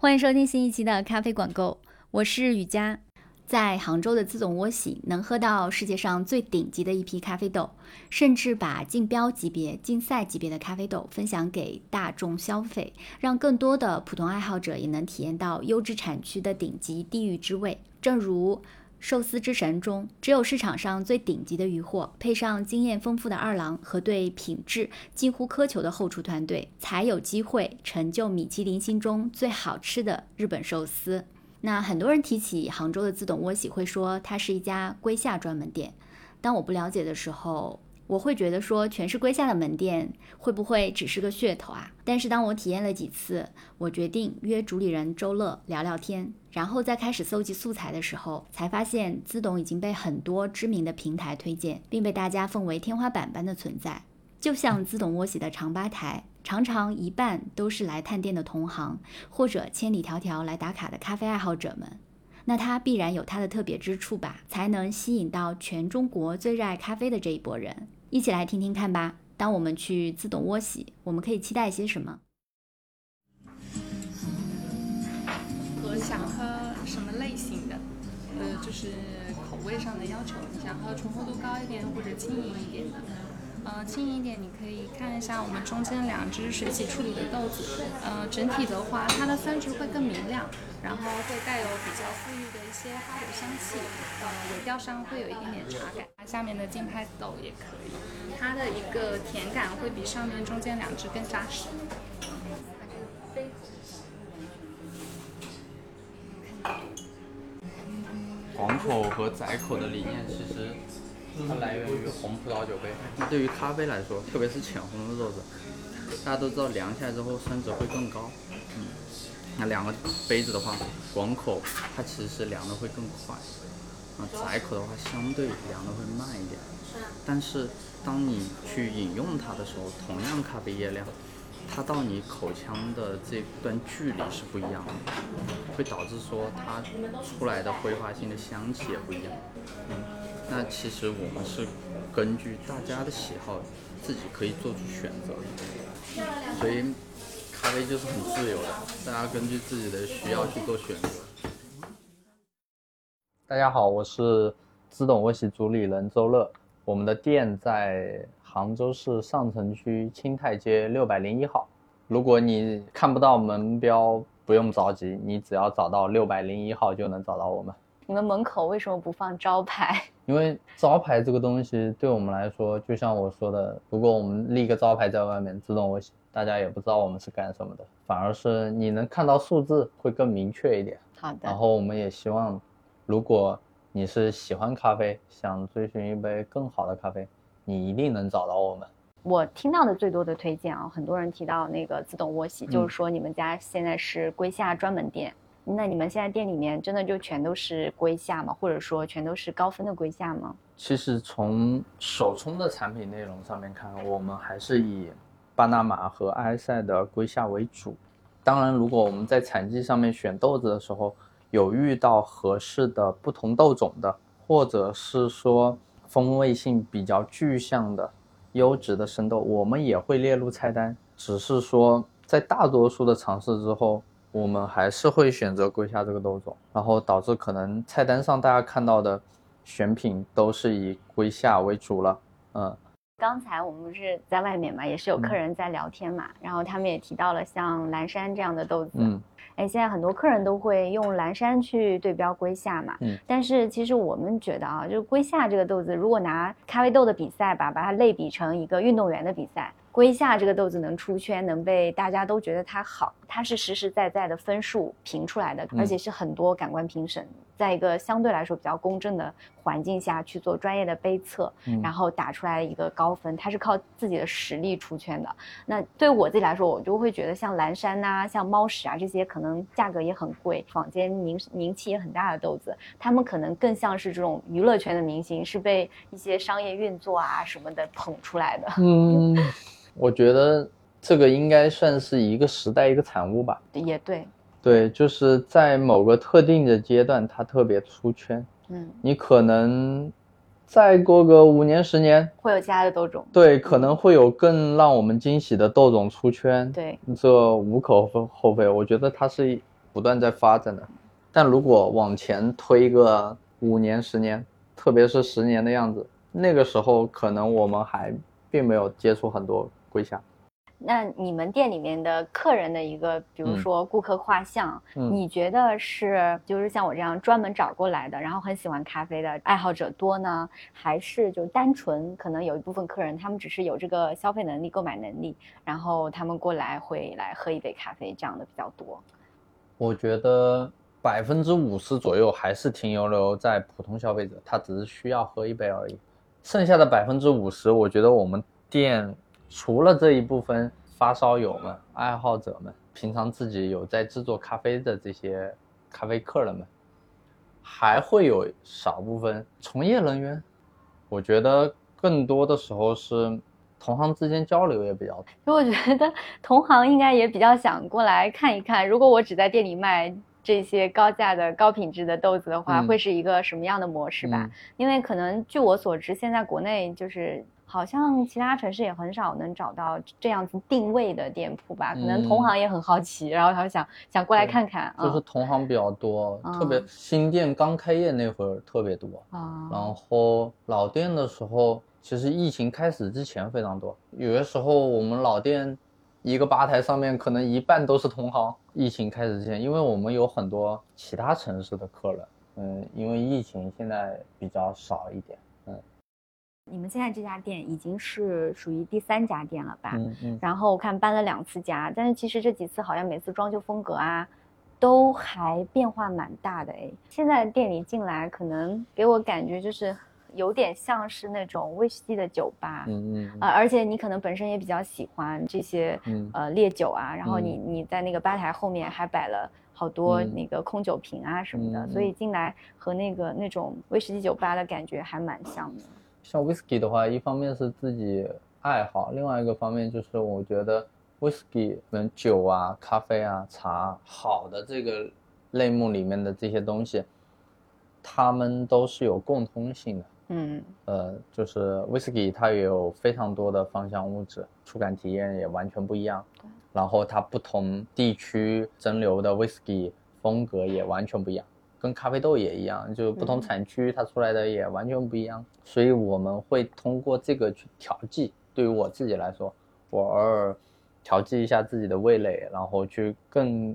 欢迎收听新一期的咖啡管购，我是雨佳。在杭州的自动窝洗能喝到世界上最顶级的一批咖啡豆，甚至把竞标级别、竞赛级别的咖啡豆分享给大众消费，让更多的普通爱好者也能体验到优质产区的顶级地域之味。正如寿司之神中，只有市场上最顶级的鱼货，配上经验丰富的二郎和对品质近乎苛求的后厨团队，才有机会成就米其林心中最好吃的日本寿司。那很多人提起杭州的自动窝洗，会说它是一家龟下专门店。当我不了解的时候，我会觉得说全是归下的门店会不会只是个噱头啊？但是当我体验了几次，我决定约主理人周乐聊聊天，然后再开始搜集素材的时候，才发现资董已经被很多知名的平台推荐，并被大家奉为天花板般的存在。就像资董窝喜的长吧台，常常一半都是来探店的同行，或者千里迢迢来打卡的咖啡爱好者们。那它必然有它的特别之处吧，才能吸引到全中国最热爱咖啡的这一波人。一起来听听看吧。当我们去自动窝洗，我们可以期待些什么？和想喝什么类型的？呃，就是口味上的要求，你想喝醇厚度高一点或者轻盈一点的？呃，轻盈一点，你可以看一下我们中间两只水洗处理的豆子。呃，整体的话，它的酸值会更明亮，然后会带有比较馥郁的一些花果香气。呃，尾调上会有一点点茶感。下面的金拍豆也可以，它的一个甜感会比上面中间两只更扎实。广口和窄口的理念其实。它来源于红葡萄酒杯。那对于咖啡来说，特别是浅红的豆子，大家都知道凉下来之后酸值会更高。嗯，那两个杯子的话，广口它其实是凉的会更快，啊，窄口的话相对凉的会慢一点。但是当你去饮用它的时候，同样咖啡液量，它到你口腔的这段距离是不一样的，会导致说它出来的挥发性的香气也不一样。嗯。那其实我们是根据大家的喜好，自己可以做出选择的。所以咖啡就是很自由的，大家根据自己的需要去做选择。大家好，我是自董窝喜主理人周乐，我们的店在杭州市上城区青泰街六百零一号。如果你看不到门标，不用着急，你只要找到六百零一号就能找到我们。你们门口为什么不放招牌？因为招牌这个东西对我们来说，就像我说的，如果我们立个招牌在外面，自动我大家也不知道我们是干什么的，反而是你能看到数字会更明确一点。好的。然后我们也希望，如果你是喜欢咖啡，想追寻一杯更好的咖啡，你一定能找到我们。我听到的最多的推荐啊，很多人提到那个自动窝洗，就是说你们家现在是龟下专门店。那你们现在店里面真的就全都是龟下吗？或者说全都是高分的龟下吗？其实从首冲的产品内容上面看，我们还是以巴拿马和埃塞的龟下为主。当然，如果我们在产季上面选豆子的时候，有遇到合适的不同豆种的，或者是说风味性比较具象的优质的生豆，我们也会列入菜单。只是说在大多数的尝试之后。我们还是会选择龟下这个豆种，然后导致可能菜单上大家看到的选品都是以龟下为主了。嗯，刚才我们不是在外面嘛，也是有客人在聊天嘛，然后他们也提到了像蓝山这样的豆子。嗯，哎，现在很多客人都会用蓝山去对标龟下嘛。嗯，但是其实我们觉得啊，就是龟下这个豆子，如果拿咖啡豆的比赛吧，把它类比成一个运动员的比赛。龟下这个豆子能出圈，能被大家都觉得它好，它是实实在在的分数评出来的，而且是很多感官评审在一个相对来说比较公正的环境下去做专业的杯测，然后打出来一个高分，它是靠自己的实力出圈的。那对我自己来说，我就会觉得像蓝山呐、像猫屎啊这些，可能价格也很贵，坊间名名气也很大的豆子，他们可能更像是这种娱乐圈的明星，是被一些商业运作啊什么的捧出来的。嗯。我觉得这个应该算是一个时代一个产物吧。也对，对，就是在某个特定的阶段，它特别出圈。嗯，你可能再过个五年十年，会有其他的豆种。对，可能会有更让我们惊喜的豆种出圈。对，这无可厚非。我觉得它是不不断在发展的。但如果往前推个五年、十年，特别是十年的样子，那个时候可能我们还并没有接触很多龟虾。那你们店里面的客人的一个，比如说顾客画像，嗯你觉得是就是像我这样专门找过来的，然后很喜欢咖啡的爱好者多呢，还是就单纯可能有一部分客人他们只是有这个消费能力、购买能力，然后他们过来会来喝一杯咖啡这样的比较多？我觉得百分之五十左右还是停留留在普通消费者，他只是需要喝一杯而已。剩下的百分之五十，我觉得我们店除了这一部分发烧友们、爱好者们，平常自己有在制作咖啡的这些咖啡客人们，还会有少部分从业人员。我觉得更多的时候是同行之间交流也比较多。我觉得同行应该也比较想过来看一看，如果我只在店里卖这些高价的高品质的豆子的话，嗯会是一个什么样的模式吧？嗯因为可能据我所知，现在国内就是好像其他城市也很少能找到这样子定位的店铺吧。可能同嗯行也很好奇，然后他们想想过来看看啊。就是同行比较多，嗯特别新店刚开业那会儿特别多，啊，然后老店的时候，其实疫情开始之前非常多。有的时候我们老店一个吧台上面可能一半都是同行。疫情开始之前，因为我们有很多其他城市的客人，嗯，因为疫情现在比较少一点，你们现在这家店已经是属于第三家店了吧？嗯嗯，然后我看搬了两次家，但是其实这几次好像每次装修风格啊，都还变化蛮大的哎。现在店里进来，可能给我感觉就是有点像是那种威士忌的酒吧，嗯嗯呃，而且你可能本身也比较喜欢这些嗯呃烈酒啊，然后你嗯你在那个吧台后面还摆了。好多嗯那个空酒瓶啊什么的，嗯所以进来和那个那种威士忌酒吧的感觉还蛮像的。像 whisky 的话，一方面是自己爱好，另外一个方面就是我觉得 whisky 跟酒啊、咖啡啊、茶好的这个类目里面的这些东西，它们都是有共通性的。嗯呃，就是 whisky 它也有非常多的芳香物质，触感体验也完全不一样。然后它不同地区蒸馏的 whisky 风格也完全不一样，跟咖啡豆也一样，就是不同嗯产区它出来的也完全不一样。所以我们会通过这个去调剂。对于我自己来说，我偶尔调剂一下自己的味蕾，然后去更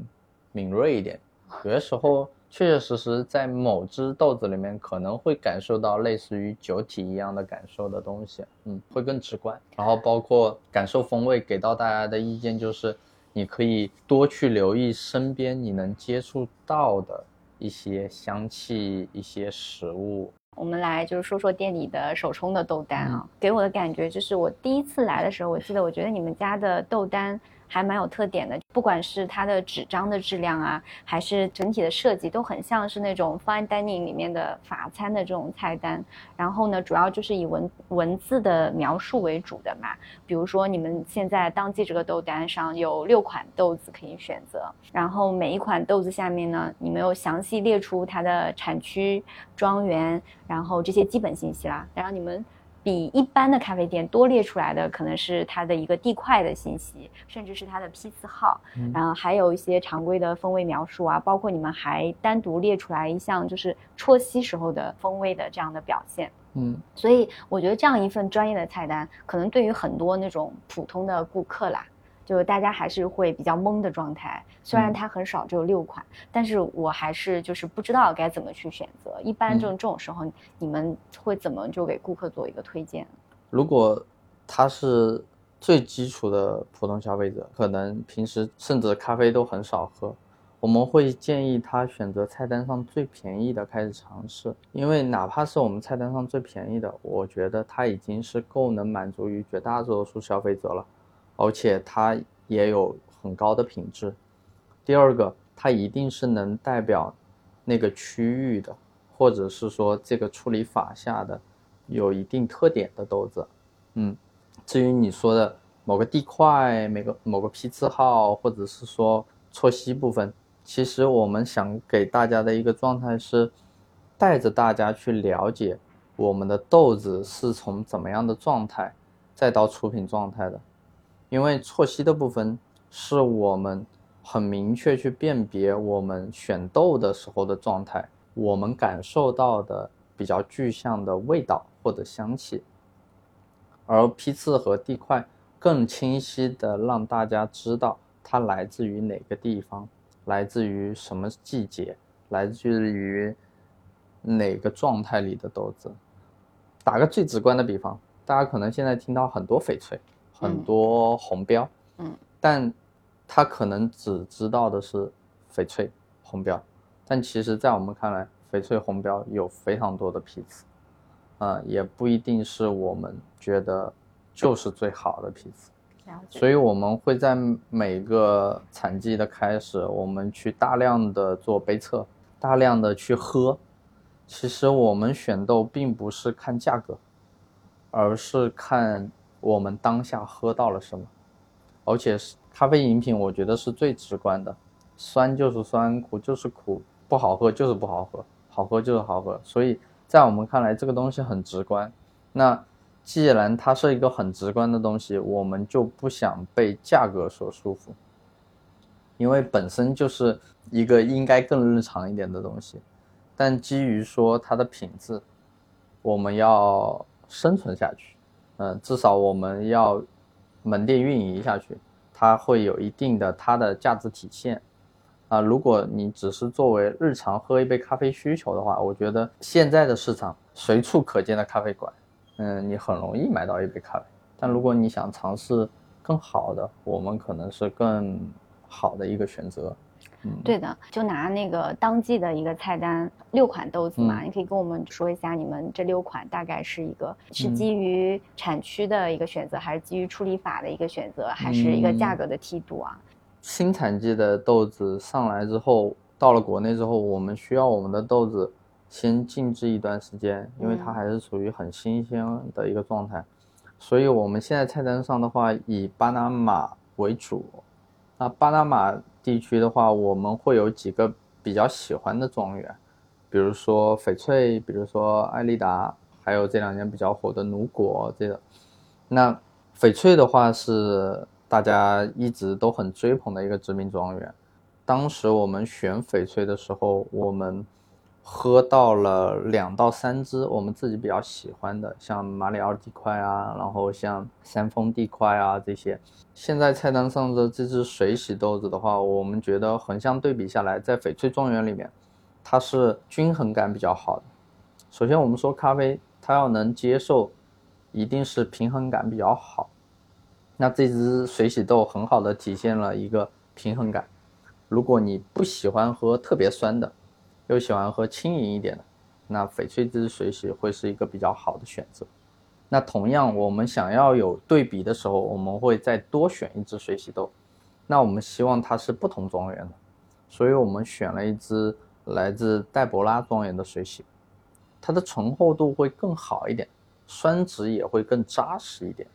敏锐一点。有的时候确确实实在某只豆子里面可能会感受到类似于酒体一样的感受的东西，嗯，会更直观。然后包括感受风味，给到大家的意见就是，你可以多去留意身边你能接触到的一些香气、一些食物。我们来就是说说店里的手冲的豆丹啊，给我的感觉就是我第一次来的时候，我记得我觉得你们家的豆单还蛮有特点的，不管是它的纸张的质量啊，还是整体的设计，都很像是那种 fine dining 里面的法餐的这种菜单。然后呢，主要就是以文文字的描述为主的嘛，比如说你们现在当季这个豆单上有六款豆子可以选择，然后每一款豆子下面呢，你们有详细列出它的产区、庄园，然后这些基本信息啦。然后你们比一般的咖啡店多列出来的可能是它的一个地块的信息，甚至是它的批次号，嗯然后还有一些常规的风味描述啊，包括你们还单独列出来一项就是啜吸时候的风味的这样的表现。嗯所以我觉得这样一份专业的菜单，可能对于很多那种普通的顾客啦，就大家还是会比较懵的状态。虽然嗯它很少，只有六款，但是我还是就是不知道该怎么去选择。一般这种这种时候，你们会怎么就给顾客做一个推荐？如果他是最基础的普通消费者，可能平时甚至咖啡都很少喝，我们会建议他选择菜单上最便宜的开始尝试，因为哪怕是我们菜单上最便宜的，我觉得它已经是够能满足于绝大多数消费者了，而且它也有很高的品质。第二个，它一定是能代表那个区域的，或者是说这个处理法下的有一定特点的豆子。嗯，至于你说的某个地块、每个某个批次号，或者是说错吸部分，其实我们想给大家的一个状态是，带着大家去了解我们的豆子是从怎么样的状态，再到出品状态的。因为错吸的部分是我们很明确去辨别我们选豆的时候的状态，我们感受到的比较具象的味道或者香气，而批次和地块更清晰的让大家知道它来自于哪个地方，来自于什么季节，来自于哪个状态里的豆子。打个最直观的比方，大家可能现在听到很多翡翠，很多红标，嗯，但他可能只知道的是翡翠红标，但其实，在我们看来，翡翠红标有非常多的批次，啊、也不一定是我们觉得就是最好的批次。所以我们会在每个产季的开始，我们去大量的做杯测，大量的去喝。其实我们选豆并不是看价格，而是看我们当下喝到了什么。而且是咖啡饮品，我觉得是最直观的，酸就是酸，苦就是苦，不好喝就是不好喝，好喝就是好喝。所以在我们看来，这个东西很直观。那既然它是一个很直观的东西，我们就不想被价格所束缚，因为本身就是一个应该更日常一点的东西。但基于说它的品质，我们要生存下去，嗯、至少我们要门店运营下去，它会有一定的它的价值体现。啊，如果你只是作为日常喝一杯咖啡需求的话，我觉得现在的市场随处可见的咖啡馆，嗯，你很容易买到一杯咖啡。但如果你想尝试更好的，我们可能是更好的一个选择。对的，就拿那个当季的一个菜单，六款豆子嘛，嗯你可以跟我们说一下，你们这六款大概是一个是嗯基于产区的一个选择，还是基于处理法的一个选择，还是一个价格的梯度啊？新产季的豆子上来之后，到了国内之后，我们需要我们的豆子先静置一段时间，因为它嗯还是处于很新鲜的一个状态。所以我们现在菜单上的话，以巴拿马为主。那巴拿马地区的话，我们会有几个比较喜欢的庄园，比如说翡翠，比如说艾丽达，还有这两年比较火的努果这个。那翡翠的话是大家一直都很追捧的一个知名庄园。当时我们选翡翠的时候，我们喝到了两到三支我们自己比较喜欢的，像马里奥地块啊，然后像山峰地块啊这些。现在菜单上的这支水洗豆子的话，我们觉得横向对比下来，在翡翠庄园里面，它是均衡感比较好的。首先，我们说咖啡，它要能接受，一定是平衡感比较好。那这支水洗豆很好的体现了一个平衡感。如果你不喜欢喝特别酸的，又喜欢喝轻盈一点的，那翡翠这支水洗会是一个比较好的选择。那同样，我们想要有对比的时候，我们会再多选一支水洗豆。那我们希望它是不同庄园的，所以我们选了一支来自戴博拉庄园的水洗，它的醇厚度会更好一点，酸值也会更扎实一点。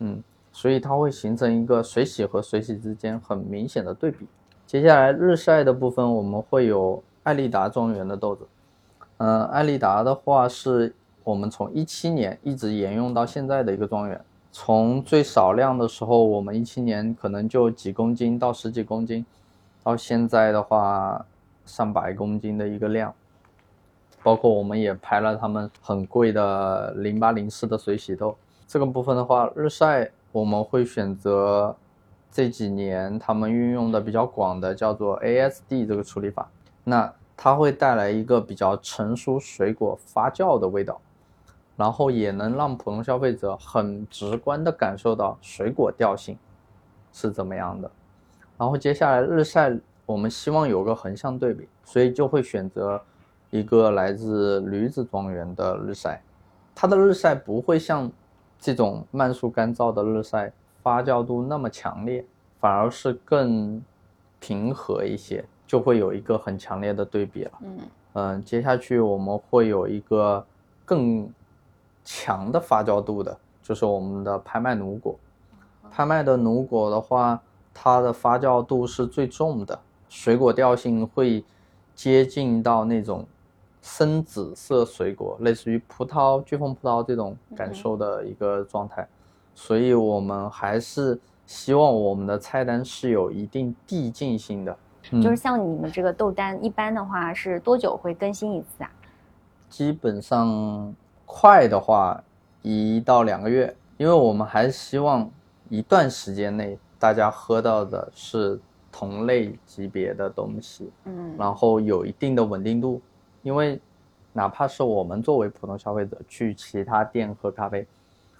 嗯，所以它会形成一个水洗和水洗之间很明显的对比。接下来日晒的部分，我们会有艾丽达庄园的豆子。嗯、艾丽达的话是我们从一七年一直沿用到现在的一个庄园。从最少量的时候，我们一七年可能就几公斤到十几公斤，到现在的话上百公斤的一个量。包括我们也拍了他们很贵的零八零四的水洗豆。这个部分的话，日晒我们会选择这几年他们运用的比较广的叫做 ASD 这个处理法，那它会带来一个比较成熟水果发酵的味道，然后也能让普通消费者很直观的感受到水果调性是怎么样的。然后接下来日晒，我们希望有个横向对比，所以就会选择一个来自驴子庄园的日晒，它的日晒不会像这种慢速干燥的日晒发酵度那么强烈，反而是更平和一些，就会有一个很强烈的对比了。嗯嗯，接下去我们会有一个更强的发酵度的，就是我们的拍卖奴果。拍卖的奴果的话，它的发酵度是最重的，水果调性会接近到那种深紫色水果，类似于葡萄、巨峰葡萄这种感受的一个状态。所以我们还是希望我们的菜单是有一定递进性的。嗯就是像你们这个豆单，一般的话是多久会更新一次啊？基本上快的话一到两个月，因为我们还是希望一段时间内大家喝到的是同类级别的东西，嗯然后有一定的稳定度。因为哪怕是我们作为普通消费者去其他店喝咖啡，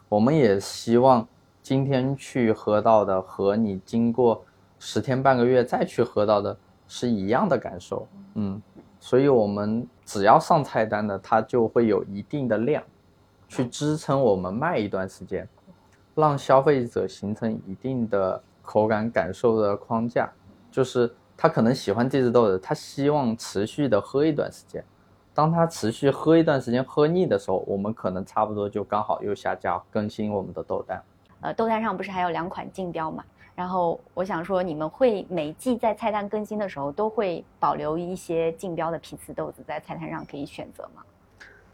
我们也希望今天去喝到的和你经过十天半个月再去喝到的是一样的感受。嗯，所以我们只要上菜单的，它就会有一定的量，去支撑我们卖一段时间，让消费者形成一定的口感感受的框架，就是他可能喜欢这只豆子，他希望持续的喝一段时间。当他持续喝一段时间喝腻的时候，我们可能差不多就刚好又下架更新我们的豆单。呃，豆单上不是还有两款竞标嘛？然后我想说，你们会每季在菜单更新的时候，都会保留一些竞标的批次豆子在菜单上可以选择吗？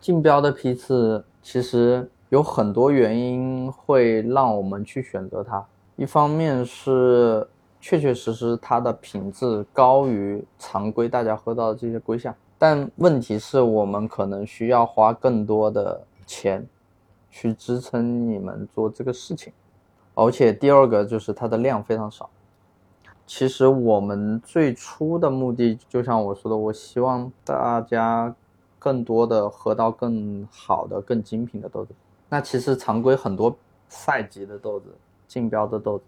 竞标的批次其实有很多原因会让我们去选择它，一方面是确确实实它的品质高于常规大家喝到的这些规夏，但问题是我们可能需要花更多的钱去支撑你们做这个事情，而且第二个就是它的量非常少。其实我们最初的目的，就像我说的，我希望大家更多的喝到更好的、更精品的豆子。那其实常规很多赛级的豆子、竞标的豆子，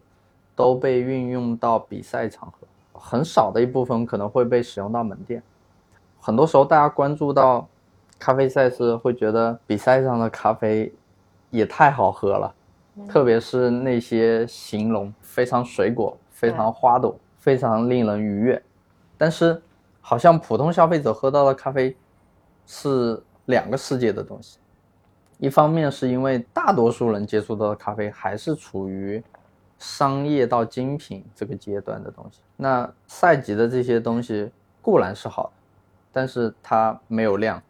都被运用到比赛场合，很少的一部分可能会被使用到门店。很多时候，大家关注到咖啡赛事，会觉得比赛上的咖啡也太好喝了，特别是那些形容非常水果、非常花朵、非常令人愉悦。但是，好像普通消费者喝到的咖啡是两个世界的东西。一方面是因为大多数人接触到的咖啡还是处于商业到精品这个阶段的东西，那赛级的这些东西固然是好，但是它没有量，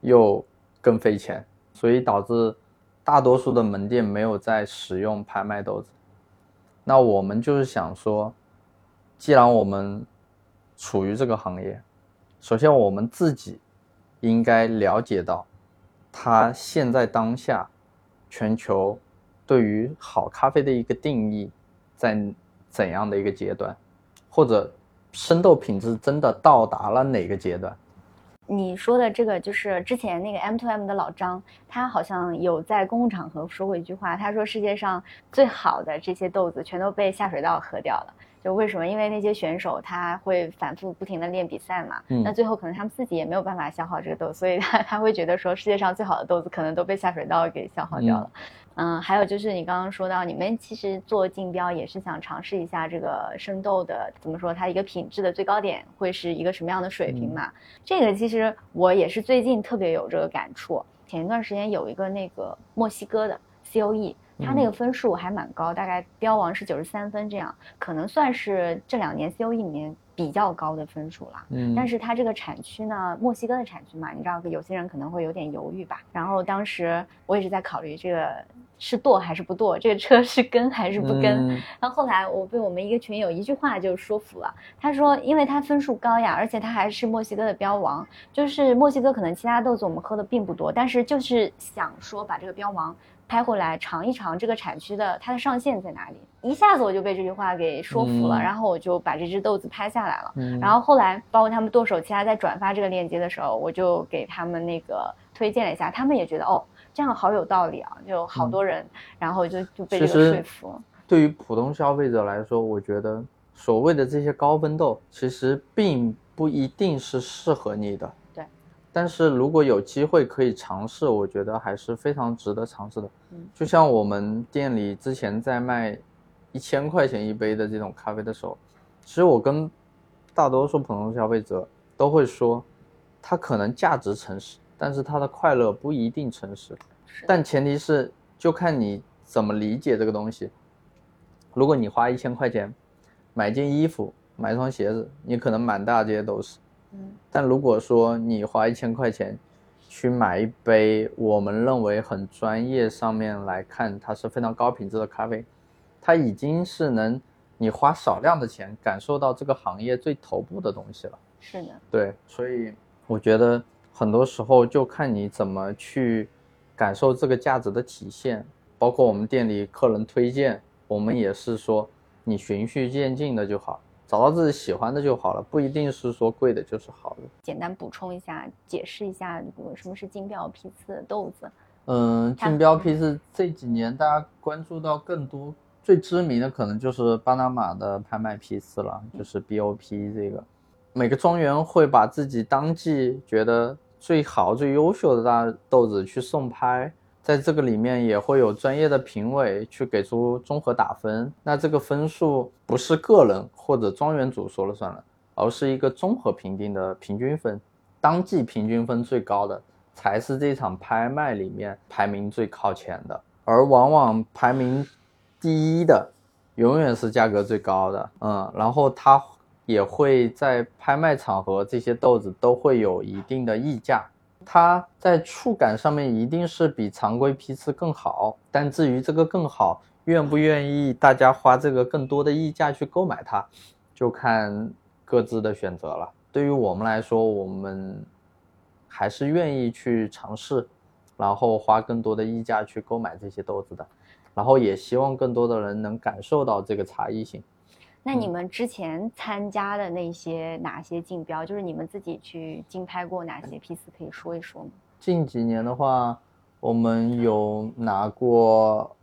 又更费钱，所以导致大多数的门店没有在使用拍卖豆子。那我们就是想说，既然我们处于这个行业，首先我们自己应该了解到，它现在当下全球对于好咖啡的一个定义在怎样的一个阶段，或者生豆品质真的到达了哪个阶段？你说的这个就是之前那个 M to M 的老张，他好像有在公共场合说过一句话，他说世界上最好的这些豆子全都被下水道喝掉了。就为什么？因为那些选手他会反复不停的练比赛嘛，嗯那最后可能他们自己也没有办法消耗这个豆，所以他他会觉得说世界上最好的豆子可能都被下水道给消耗掉了。嗯，还有就是你刚刚说到，你们其实做竞标也是想尝试一下这个生豆的怎么说，它一个品质的最高点会是一个什么样的水平嘛？这个其实我也是最近特别有这个感触。前一段时间有一个那个墨西哥的 COE，它那个分数还蛮高，大概标王是九十三分这样，可能算是这两年 COE 里面比较高的分数了。嗯但是它这个产区呢，墨西哥的产区嘛，你知道，有些人可能会有点犹豫吧。然后当时我也是在考虑这个是剁还是不剁，这个车是跟还是不跟。嗯然后后来我被我们一个群友一句话就说服了，他说，因为他分数高呀，而且他还是墨西哥的标王，就是墨西哥可能其他豆子我们喝的并不多，但是就是想说把这个标王拍回来尝一尝这个产区的它的上限在哪里，一下子我就被这句话给说服了，嗯然后我就把这只豆子拍下来了。嗯然后后来包括他们剁手其他在转发这个链接的时候，我就给他们那个推荐了一下，他们也觉得哦这样好有道理啊，就好多人，然后就就被这个说服了。对于普通消费者来说，我觉得所谓的这些高分豆，其实并不一定是适合你的。对。但是如果有机会可以尝试，我觉得还是非常值得尝试的。嗯就像我们店里之前在卖一千块钱一杯的这种咖啡的时候，其实我跟大多数普通消费者都会说，它可能价值诚实，但是它的快乐不一定诚实。是但前提是就看你怎么理解这个东西。如果你花一千块钱买件衣服、买双鞋子，你可能满大街都是。嗯但如果说你花一千块钱去买一杯我们认为很专业，上面来看它是非常高品质的咖啡，它已经是能你花少量的钱感受到这个行业最头部的东西了。是的，对，所以我觉得很多时候就看你怎么去感受这个价值的体现。包括我们店里客人推荐，我们也是说你循序渐进的就好，找到自己喜欢的就好了，不一定是说贵的就是好的。简单补充一下，解释一下什么是竞标批次的豆子。嗯，竞标批次这几年大家关注到更多、最知名的可能就是巴拿马的拍卖批次了，就是 BOP 这个。每个庄园会把自己当季觉得最好、最优秀的大豆子去送拍。在这个里面也会有专业的评委去给出综合打分，那这个分数不是个人或者庄园主说了算了，而是一个综合评定的平均分，当季平均分最高的才是这场拍卖里面排名最靠前的，而往往排名第一的永远是价格最高的，嗯，然后它也会在拍卖场合这些豆子都会有一定的溢价。它在触感上面一定是比常规批次更好，但至于这个更好，愿不愿意大家花这个更多的溢价去购买它，就看各自的选择了。对于我们来说，我们还是愿意去尝试，然后花更多的溢价去购买这些豆子的，然后也希望更多的人能感受到这个差异性。那你们之前参加的那些哪些竞标，就是你们自己去竞拍过哪些批次，可以说一说吗？近几年的话，我们有拿过。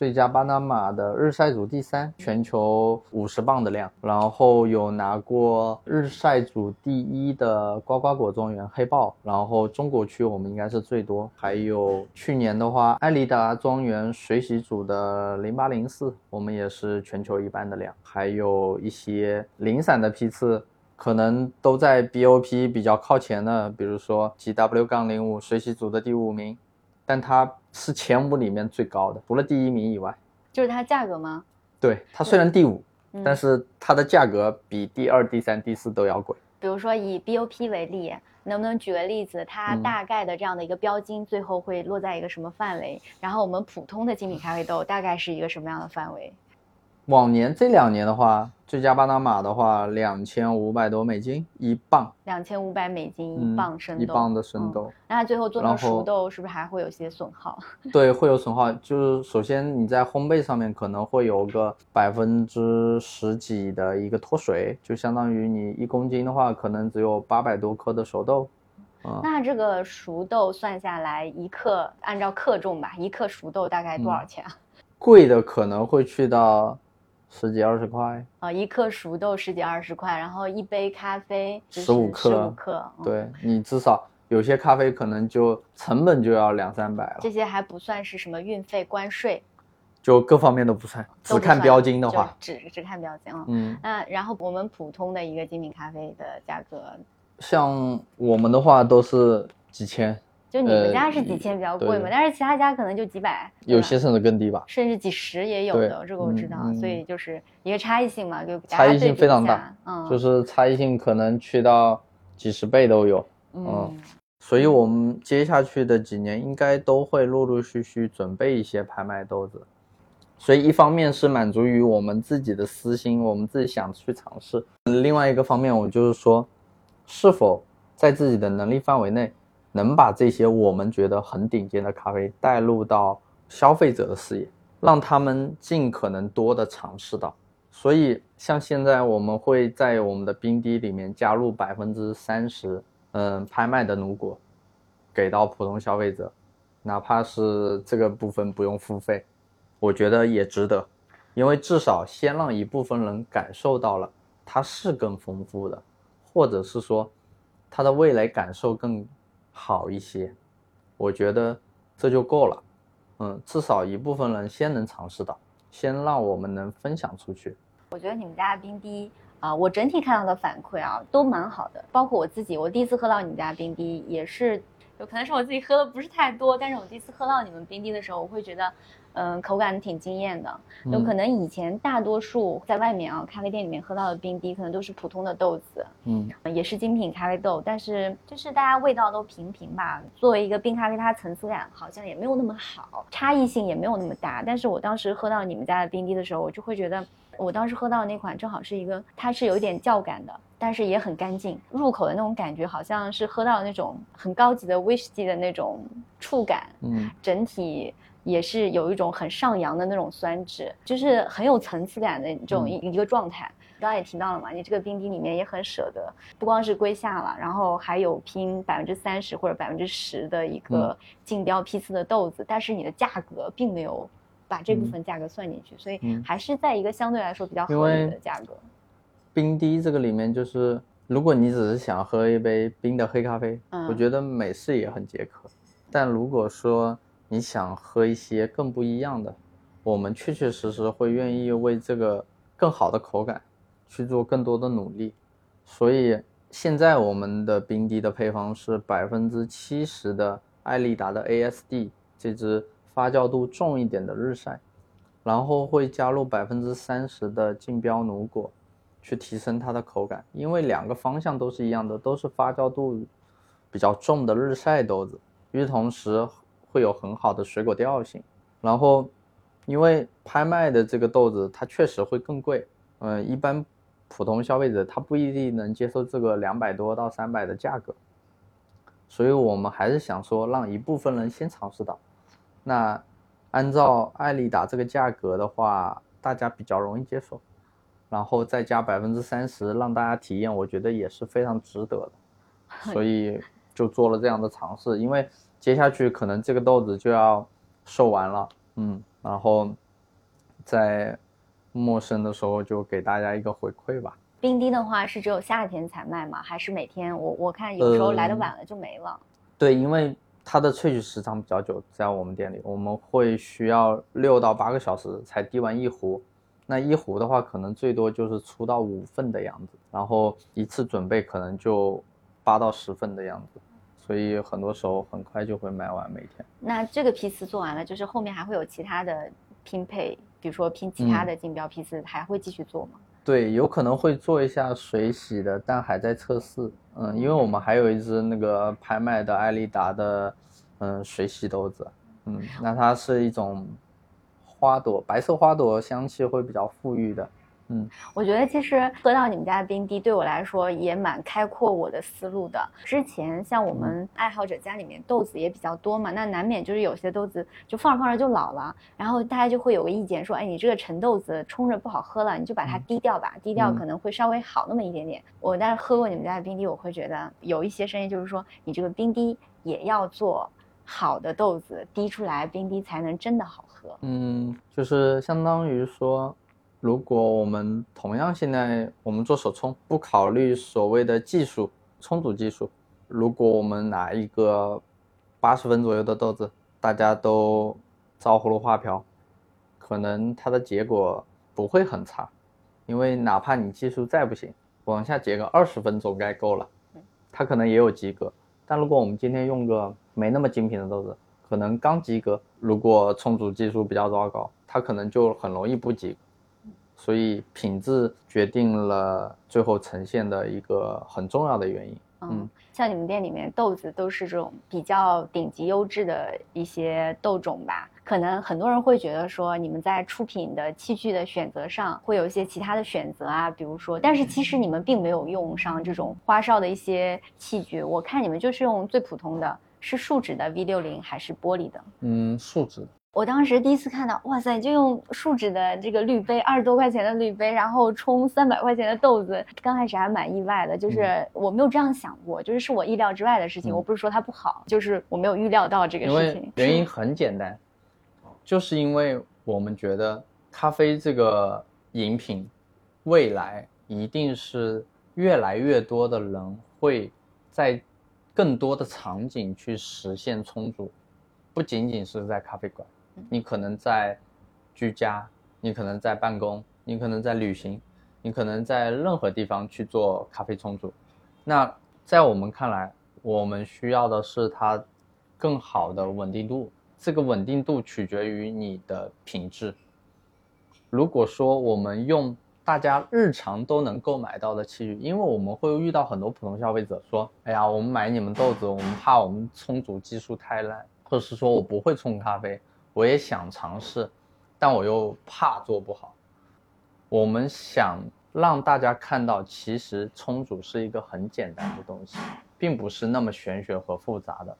最佳巴拿马的日晒组第三，全球五十磅的量，然后有拿过日晒组第一的呱呱果庄园黑豹，然后中国区我们应该是最多，还有去年的话，艾丽达庄园水洗组的零八零四，我们也是全球一半的量，还有一些零散的批次，可能都在 BOP 比较靠前的，比如说 GW 杠零五水洗组的第五名。但它是前五里面最高的，除了第一名以外，就是它价格吗？对，它虽然第五，但是它的价格比第二、第三、第四都要贵。比如说以 BOP 为例，能不能举个例子？它大概的这样的一个标金，最后会落在一个什么范围？然后我们普通的精品咖啡豆大概是一个什么样的范围？往年这两年的话，最佳巴拿马的话，两千五百多美金一磅，两千五百美金一磅生豆，一磅的生豆。那它最后做成熟豆，是不是还会有些损耗？对，会有损耗。就是首先你在烘焙上面可能会有个百分之十几的一个脱水，就相当于你一公斤的话，可能只有八百多克的熟豆。那这个熟豆算下来一克，按照克重吧，一克熟豆大概多少钱啊？贵的可能会去到。十几二十块啊，一克熟豆十几二十块，然后一杯咖啡十五克，十五克，对你至少有些咖啡可能就成本就要两三百了。这些还不算是什么运费、关税，就各方面都不算，只看标金的话，只只看标金啊。嗯，那然后我们普通的一个精品咖啡的价格，像我们的话都是几千。就你们家是几千比较贵嘛，但是其他家可能就几百，有些甚至更低吧，甚至几十也有的，这个我知道，所以就是一个差异性嘛，就差异性非常大，嗯，就是差异性可能去到几十倍都有，嗯，所以我们接下去的几年应该都会陆陆续续准备一些拍卖豆子，所以一方面是满足于我们自己的私心，我们自己想去尝试，另外一个方面我就是说，是否在自己的能力范围内。能把这些我们觉得很顶尖的咖啡带入到消费者的视野，让他们尽可能多的尝试到。所以，像现在我们会在我们的冰滴里面加入百分之三十，嗯，拍卖的乳果，给到普通消费者，哪怕是这个部分不用付费，我觉得也值得，因为至少先让一部分人感受到了它是更丰富的，或者是说它的味蕾感受更。好一些，我觉得这就够了。嗯，至少一部分人先能尝试到，先让我们能分享出去。我觉得你们家的冰滴啊，我整体看到的反馈啊都蛮好的，包括我自己，我第一次喝到你们家冰滴也是，有可能是我自己喝的不是太多，但是我第一次喝到你们冰滴的时候，我会觉得，嗯，口感挺惊艳的。有可能以前大多数在外面啊咖啡店里面喝到的冰滴，可能都是普通的豆子，嗯，也是精品咖啡豆，但是就是大家味道都平平吧。作为一个冰咖啡，它层次感好像也没有那么好，差异性也没有那么大。但是我当时喝到你们家的冰滴的时候，我就会觉得，我当时喝到的那款正好是一个，它是有一点酵感的，但是也很干净，入口的那种感觉好像是喝到那种很高级的威士忌的那种触感，嗯，整体。也是有一种很上扬的那种酸质，就是很有层次感的这种一一个状态。刚刚也提到了嘛，你这个冰滴里面也很舍得，不光是归下了，然后还有拼百分之三十或者百分之十的一个竞标批次的豆子，但是你的价格并没有把这部分价格算进去，所以还是在一个相对来说比较合理的价格。冰滴这个里面就是，如果你只是想喝一杯冰的黑咖啡，我觉得美式也很解渴，但如果说你想喝一些更不一样的，我们确确实实会愿意为这个更好的口感去做更多的努力。所以现在我们的冰滴的配方是百分之七十的艾丽达的 ASD 这支发酵度重一点的日晒，然后会加入百分之三十的竞标努果，去提升它的口感。因为两个方向都是一样的，都是发酵度比较重的日晒豆子，与此同时。会有很好的水果调性，然后，因为拍卖的这个豆子它确实会更贵，嗯，一般普通消费者他不一定能接受这个两百多到三百的价格，所以我们还是想说让一部分人先尝试到，那按照艾丽达这个价格的话，大家比较容易接受，然后再加百分之三十让大家体验，我觉得也是非常值得的，所以就做了这样的尝试，因为。接下去可能这个豆子就要售完了，嗯，然后在陌生的时候就给大家一个回馈吧。冰滴的话是只有夏天才卖吗？还是每天？我我看有时候来的晚了就没了。对，因为它的萃取时长比较久，在我们店里我们会需要六到八个小时才滴完一壶，那一壶的话可能最多就是出到五份的样子，然后一次准备可能就八到十份的样子。所以很多时候很快就会卖完，每天。那这个批次做完了，就是后面还会有其他的拼配，比如说拼其他的竞标批次，还会继续做吗？对，有可能会做一下水洗的，但还在测试。嗯，因为我们还有一只那个拍卖的艾丽达的，嗯，水洗豆子。嗯，那它是一种花朵，白色花朵，香气会比较馥郁的。嗯，我觉得其实喝到你们家的冰滴对我来说也蛮开阔我的思路的。之前像我们爱好者家里面豆子也比较多嘛，那难免就是有些豆子就放着放着就老了，然后大家就会有个意见说，哎，你这个陈豆子冲着不好喝了，你就把它滴掉吧，滴掉可能会稍微好那么一点点。我但是喝过你们家的冰滴，我会觉得有一些声音就是说，你这个冰滴也要做好的豆子滴出来，冰滴才能真的好喝。嗯，就是相当于说。如果我们同样现在我们做手冲，不考虑所谓的技术冲煮技术，如果我们拿一个八十分左右的豆子，大家都照葫芦画瓢，可能它的结果不会很差，因为哪怕你技术再不行，往下结个二十分总该够了，它可能也有及格。但如果我们今天用个没那么精品的豆子，可能刚及格，如果冲煮技术比较糟糕，它可能就很容易不及格。所以品质决定了最后呈现的一个很重要的原因。嗯，像你们店里面豆子都是这种比较顶级优质的一些豆种吧？可能很多人会觉得说，你们在出品的器具的选择上会有一些其他的选择啊，比如说，但是其实你们并没有用上这种花哨的一些器具。我看你们就是用最普通的，是树脂的 V 六零还是玻璃的？嗯，树脂。我当时第一次看到，哇塞，就用树脂的这个滤杯，二十多块钱的滤杯，然后冲三百块钱的豆子，刚开始还蛮意外的，就是我没有这样想过，就是是我意料之外的事情。我不是说它不好，就是我没有预料到这个事情。原因很简单，就是因为我们觉得咖啡这个饮品，未来一定是越来越多的人会在更多的场景去实现充足，不仅仅是在咖啡馆。你可能在居家，你可能在办公，你可能在旅行，你可能在任何地方去做咖啡冲煮。那在我们看来，我们需要的是它更好的稳定度，这个稳定度取决于你的品质。如果说我们用大家日常都能购买到的器具，因为我们会遇到很多普通消费者说：“哎呀，我们买你们豆子，我们怕我们冲煮技术太烂，或者是说我不会冲咖啡，我也想尝试，但我又怕做不好。”我们想让大家看到，其实冲煮是一个很简单的东西，并不是那么玄学和复杂的，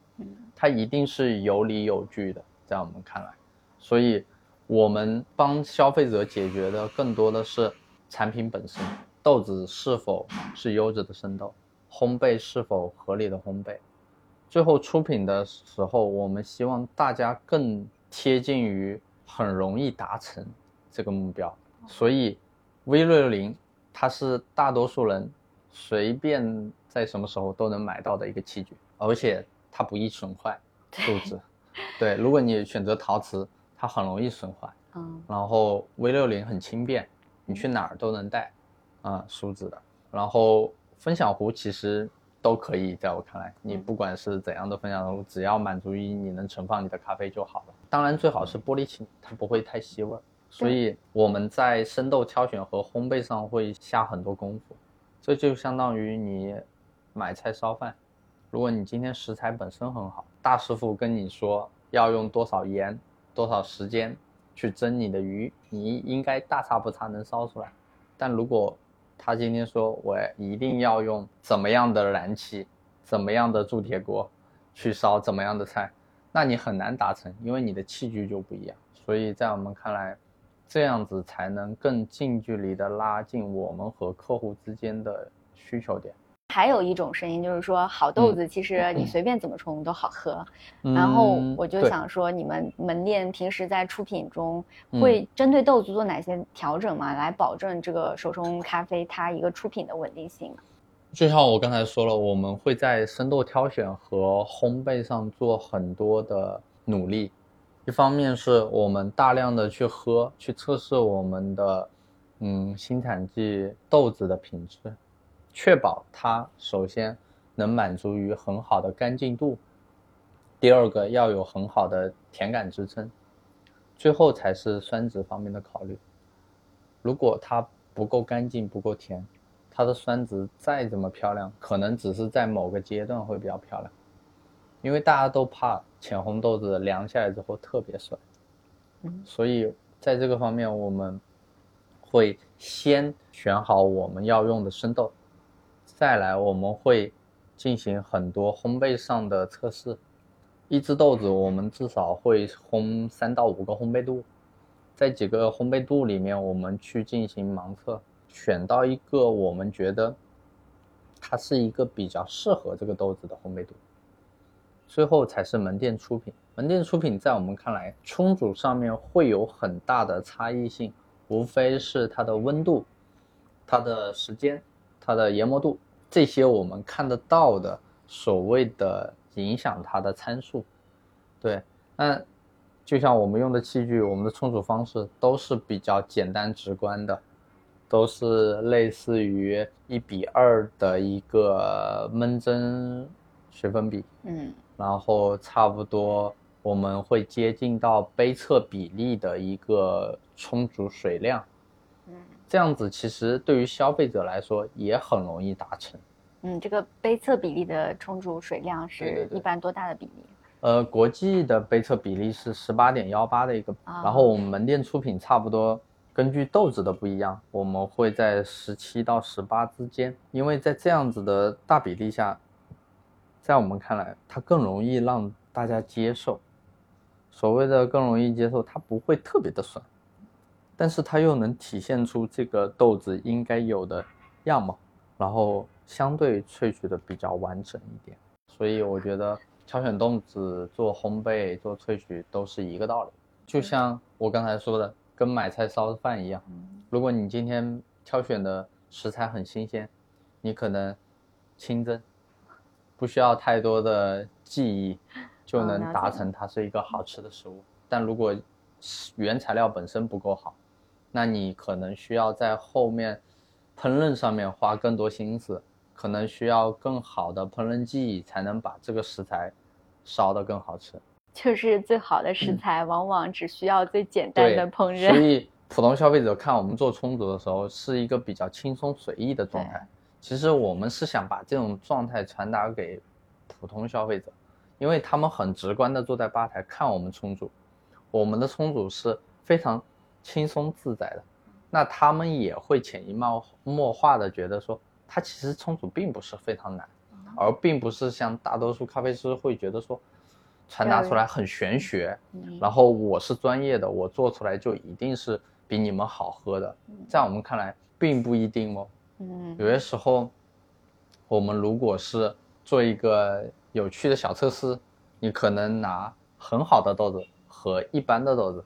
它一定是有理有据的，在我们看来，所以我们帮消费者解决的更多的是。产品本身，豆子是否是优质的生豆，烘焙是否合理的烘焙，最后出品的时候，我们希望大家更贴近于很容易达成这个目标。所以，V 六零它是大多数人随便在什么时候都能买到的一个器具，而且它不易损坏，树脂。对，如果你选择陶瓷，它很容易损坏。嗯。然后 V 六零很轻便。你去哪儿都能带，啊，梳子的，然后分享壶其实都可以，在我看来，你不管是怎样的分享壶，只要满足于你能盛放你的咖啡就好了。当然最好是玻璃器，它不会太吸味。所以我们在生豆挑选和烘焙上会下很多功夫，这就相当于你买菜烧饭，如果你今天食材本身很好，大师傅跟你说要用多少盐，多少时间。去蒸你的鱼，你应该大差不差能烧出来。但如果他今天说我一定要用怎么样的燃气、怎么样的铸铁锅去烧怎么样的菜，那你很难达成，因为你的器具就不一样。所以在我们看来，这样子才能更近距离的拉近我们和客户之间的需求点。还有一种声音就是说，好豆子其实你随便怎么冲都好喝。然后我就想说，你们门店平时在出品中会针对豆子做哪些调整吗？来保证这个手冲咖啡它一个出品的稳定性？就像我刚才说了，我们会在生豆挑选和烘焙上做很多的努力。一方面是我们大量的去喝，去测试我们的嗯新产季豆子的品质。确保它首先能满足于很好的干净度，第二个要有很好的甜感支撑，最后才是酸质方面的考虑。如果它不够干净、不够甜，它的酸质再怎么漂亮，可能只是在某个阶段会比较漂亮。因为大家都怕浅红豆子凉下来之后特别酸，所以在这个方面我们会先选好我们要用的生豆。再来，我们会进行很多烘焙上的测试。一只豆子，我们至少会烘三到五个烘焙度，在几个烘焙度里面，我们去进行盲测，选到一个我们觉得它是一个比较适合这个豆子的烘焙度，最后才是门店出品。门店出品在我们看来，冲煮上面会有很大的差异性，无非是它的温度、它的时间、它的研磨度。这些我们看得到的所谓的影响它的参数，对，那就像我们用的器具，我们的冲煮方式都是比较简单直观的，都是类似于一比二的一个焖蒸水粉比，嗯，然后差不多我们会接近到杯测比例的一个充足水量。这样子其实对于消费者来说也很容易达成。嗯，这个杯测比例的充足水量是一般多大的比例？呃，国际的杯测比例是十八点幺八的一个，然后我们门店出品差不多，根据豆子的不一样，我们会在十七到十八之间。因为在这样子的大比例下，在我们看来，它更容易让大家接受。所谓的更容易接受，它不会特别的酸。但是它又能体现出这个豆子应该有的样貌，然后相对萃取的比较完整一点，所以我觉得挑选豆子做烘焙做萃取都是一个道理，就像我刚才说的，跟买菜烧饭一样，如果你今天挑选的食材很新鲜，你可能清蒸，不需要太多的技艺就能达成它是一个好吃的食物，但如果原材料本身不够好。那你可能需要在后面烹饪上面花更多心思，可能需要更好的烹饪技艺，才能把这个食材烧得更好吃。就是最好的食材，往往只需要最简单的烹饪。所以普通消费者看我们做冲煮的时候，是一个比较轻松随意的状态。其实我们是想把这种状态传达给普通消费者，因为他们很直观的坐在吧台看我们冲煮，我们的冲煮是非常轻松自在的，那他们也会潜移默默化的觉得说，它其实冲煮并不是非常难，而并不是像大多数咖啡师会觉得说，传达出来很玄学，然后我是专业的，我做出来就一定是比你们好喝的，在我们看来并不一定哦。嗯，有些时候，我们如果是做一个有趣的小测试，你可能拿很好的豆子和一般的豆子，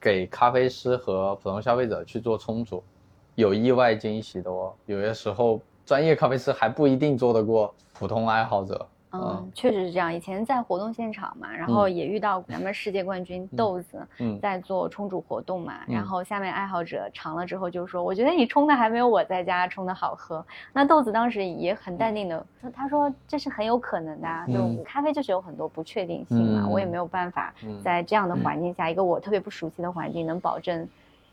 给咖啡师和普通消费者去做冲煮，有意外惊喜的哦。有些时候，专业咖啡师还不一定做得过普通爱好者。嗯，确实是这样。以前在活动现场嘛，然后也遇到咱们世界冠军豆子在做冲煮活动嘛，然后下面爱好者尝了之后就说：“我觉得你冲的还没有我在家冲的好喝。”那豆子当时也很淡定的说：“他说这是很有可能的，就咖啡就是有很多不确定性嘛，我也没有办法在这样的环境下，一个我特别不熟悉的环境能保证。”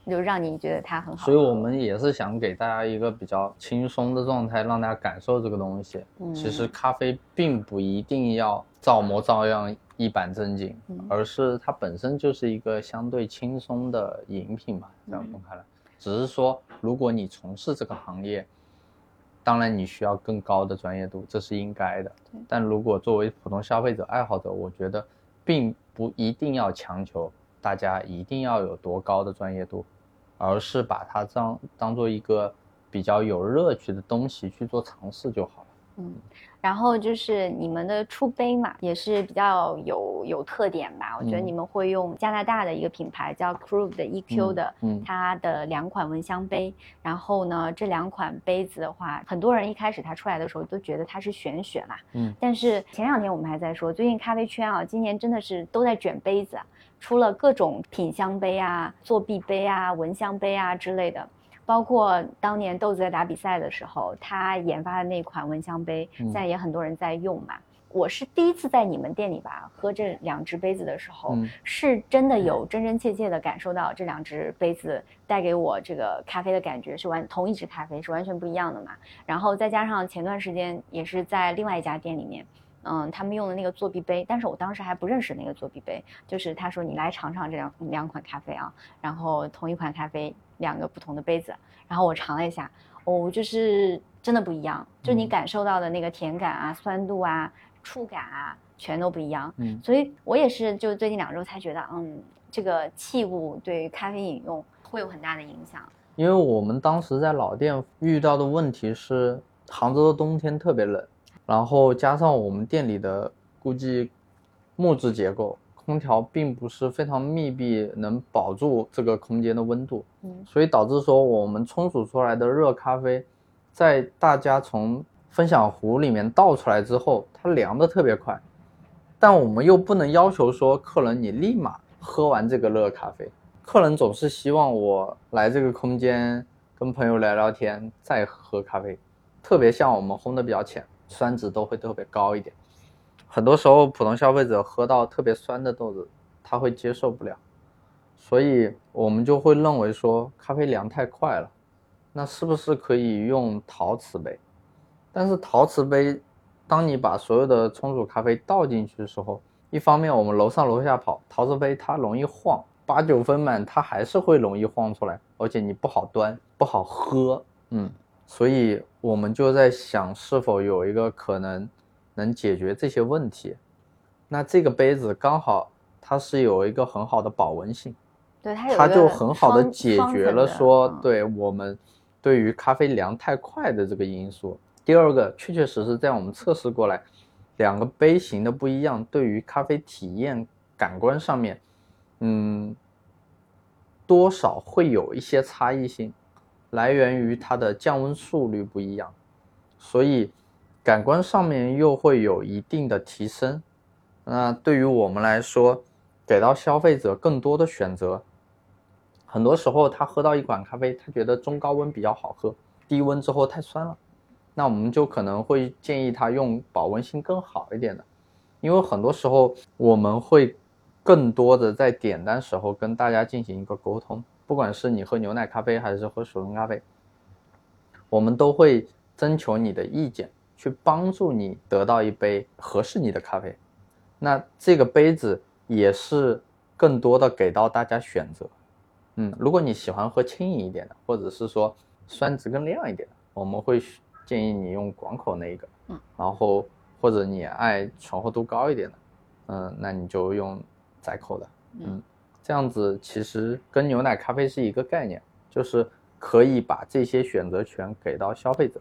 就让你觉得它很好，所以我们也是想给大家一个比较轻松的状态，让大家感受这个东西。嗯，其实咖啡并不一定要照模照样一板正经，而是它本身就是一个相对轻松的饮品嘛，这样分开来，只是说如果你从事这个行业，当然你需要更高的专业度，这是应该的。但如果作为普通消费者爱好者，我觉得并不一定要强求大家一定要有多高的专业度。而是把它当当做一个比较有乐趣的东西去做尝试就好了。嗯，然后就是你们的出杯嘛，也是比较有有特点吧。我觉得你们会用加拿大的一个品牌叫 Crew 的 EQ 的，嗯它的两款蚊香杯。然后呢，这两款杯子的话，很多人一开始它出来的时候都觉得它是玄学啦。嗯。但是前两天我们还在说，最近咖啡圈啊，今年真的是都在卷杯子。出了各种品香杯啊、作弊杯啊、闻香杯啊之类的，包括当年豆子在打比赛的时候，他研发的那款蚊香杯，现在也很多人在用嘛。我是第一次在你们店里吧喝这两只杯子的时候，是真的有真真切切的感受到这两只杯子带给我这个咖啡的感觉是完同一只咖啡是完全不一样的嘛。然后再加上前段时间也是在另外一家店里面。嗯，他们用的那个作弊杯，但是我当时还不认识那个作弊杯，就是他说你来尝尝这两两款咖啡啊，然后同一款咖啡两个不同的杯子，然后我尝了一下，哦，就是真的不一样，就你感受到的那个甜感啊、酸度啊、触感啊，全都不一样。嗯，所以我也是就最近两周才觉得，嗯，这个器物对于咖啡饮用会有很大的影响。因为我们当时在老店遇到的问题是，杭州的冬天特别冷。然后加上我们店里的估计木质结构，空调并不是非常密闭，能保住这个空间的温度，嗯，所以导致说我们冲煮出来的热咖啡，在大家从分享壶里面倒出来之后，它凉的特别快，但我们又不能要求说客人你立马喝完这个热咖啡，客人总是希望我来这个空间跟朋友聊聊天再喝咖啡，特别像我们烘的比较浅。酸值都会特别高一点，很多时候普通消费者喝到特别酸的豆子，他会接受不了，所以我们就会认为说咖啡凉太快了，那是不是可以用陶瓷杯？但是陶瓷杯，当你把所有的冲煮咖啡倒进去的时候，一方面我们楼上楼下跑，陶瓷杯它容易晃，八九分满它还是会容易晃出来，而且你不好端，不好喝，嗯。所以我们就在想，是否有一个可能能解决这些问题？那这个杯子刚好它是有一个很好的保温性，对它它就很好的解决了说对我们对于咖啡凉太快的这个因素。第二个，确确实实在我们测试过来，两个杯型的不一样，对于咖啡体验感官上面，嗯，多少会有一些差异性。来源于它的降温速率不一样，所以感官上面又会有一定的提升。那对于我们来说，给到消费者更多的选择。很多时候他喝到一款咖啡，他觉得中高温比较好喝，低温之后太酸了，那我们就可能会建议他用保温性更好一点的。因为很多时候我们会更多的在点单时候跟大家进行一个沟通，不管是你喝牛奶咖啡还是喝手冲咖啡，我们都会征求你的意见，去帮助你得到一杯合适你的咖啡。那这个杯子也是更多的给到大家选择。嗯，如果你喜欢喝轻盈一点的，或者是说酸值更亮一点的，我们会建议你用广口那一个。嗯，然后或者你爱醇厚度高一点的，嗯，那你就用窄口的。嗯，这样子其实跟牛奶咖啡是一个概念，就是可以把这些选择权给到消费者，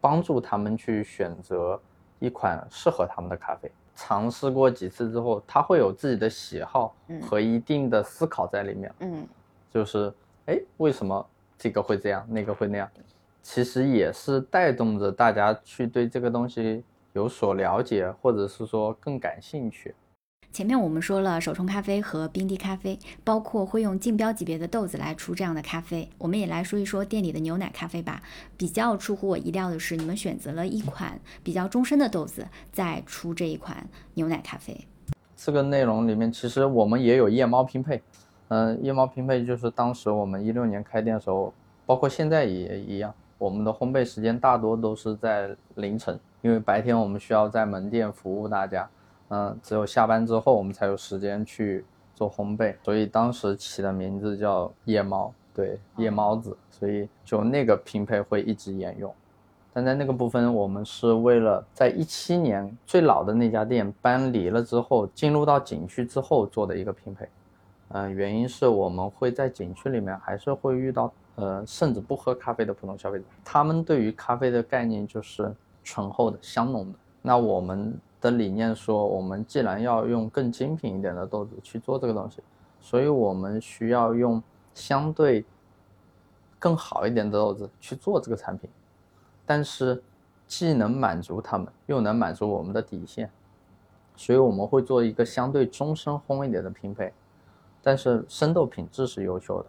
帮助他们去选择一款适合他们的咖啡。尝试过几次之后，他会有自己的喜好和一定的思考在里面。嗯。就是哎，为什么这个会这样，那个会那样？其实也是带动着大家去对这个东西有所了解，或者是说更感兴趣。前面我们说了手冲咖啡和冰滴咖啡，包括会用竞标级别的豆子来出这样的咖啡。我们也来说一说店里的牛奶咖啡吧。比较出乎我意料的是，你们选择了一款比较终身的豆子，在出这一款牛奶咖啡。这个内容里面，其实我们也有夜猫拼配。嗯，夜猫拼配就是当时我们一六年开店的时候，包括现在也一样。我们的烘焙时间大多都是在凌晨，因为白天我们需要在门店服务大家，嗯，只有下班之后我们才有时间去做烘焙，所以当时起的名字叫夜猫，对，夜猫子，所以就那个拼配会一直沿用。但在那个部分，我们是为了在一七年最老的那家店搬离了之后，进入到景区之后做的一个拼配。嗯，原因是我们会在景区里面还是会遇到，呃，甚至不喝咖啡的普通消费者，他们对于咖啡的概念就是醇厚的、香浓的。那我们的理念说，我们既然要用更精品一点的豆子去做这个东西，所以我们需要用相对更好一点的豆子去做这个产品，但是既能满足他们，又能满足我们的底线，所以我们会做一个相对中深烘一点的拼配。但是生豆品质是优秀的，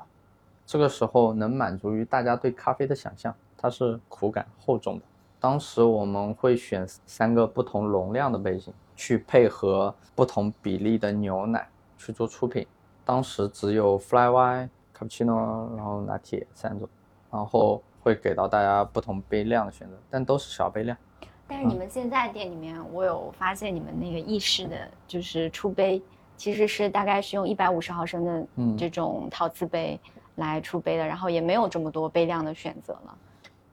这个时候能满足于大家对咖啡的想象，它是苦感厚重的。当时我们会选三个不同容量的杯型，去配合不同比例的牛奶去做出品。当时只有 Fly Y、Cappuccino，然后拿铁三种，然后会给到大家不同杯量的选择，但都是小杯量。但是你们现在店里面，我有发现你们那个意式的就是出杯。其实是大概是用一百五十毫升的这种陶瓷杯来出杯的，然后也没有这么多杯量的选择了。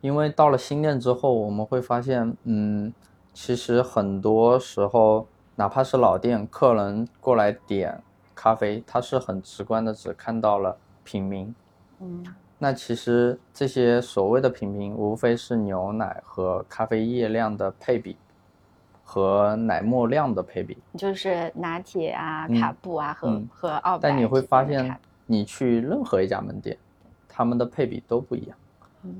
因为到了新店之后，我们会发现，嗯，其实很多时候，哪怕是老店，客人过来点咖啡，他是很直观的只看到了品名。嗯，那其实这些所谓的品名，无非是牛奶和咖啡液量的配比。和奶沫量的配比，就是拿铁啊、卡布啊和和奥但你会发现，你去任何一家门店，他们的配比都不一样。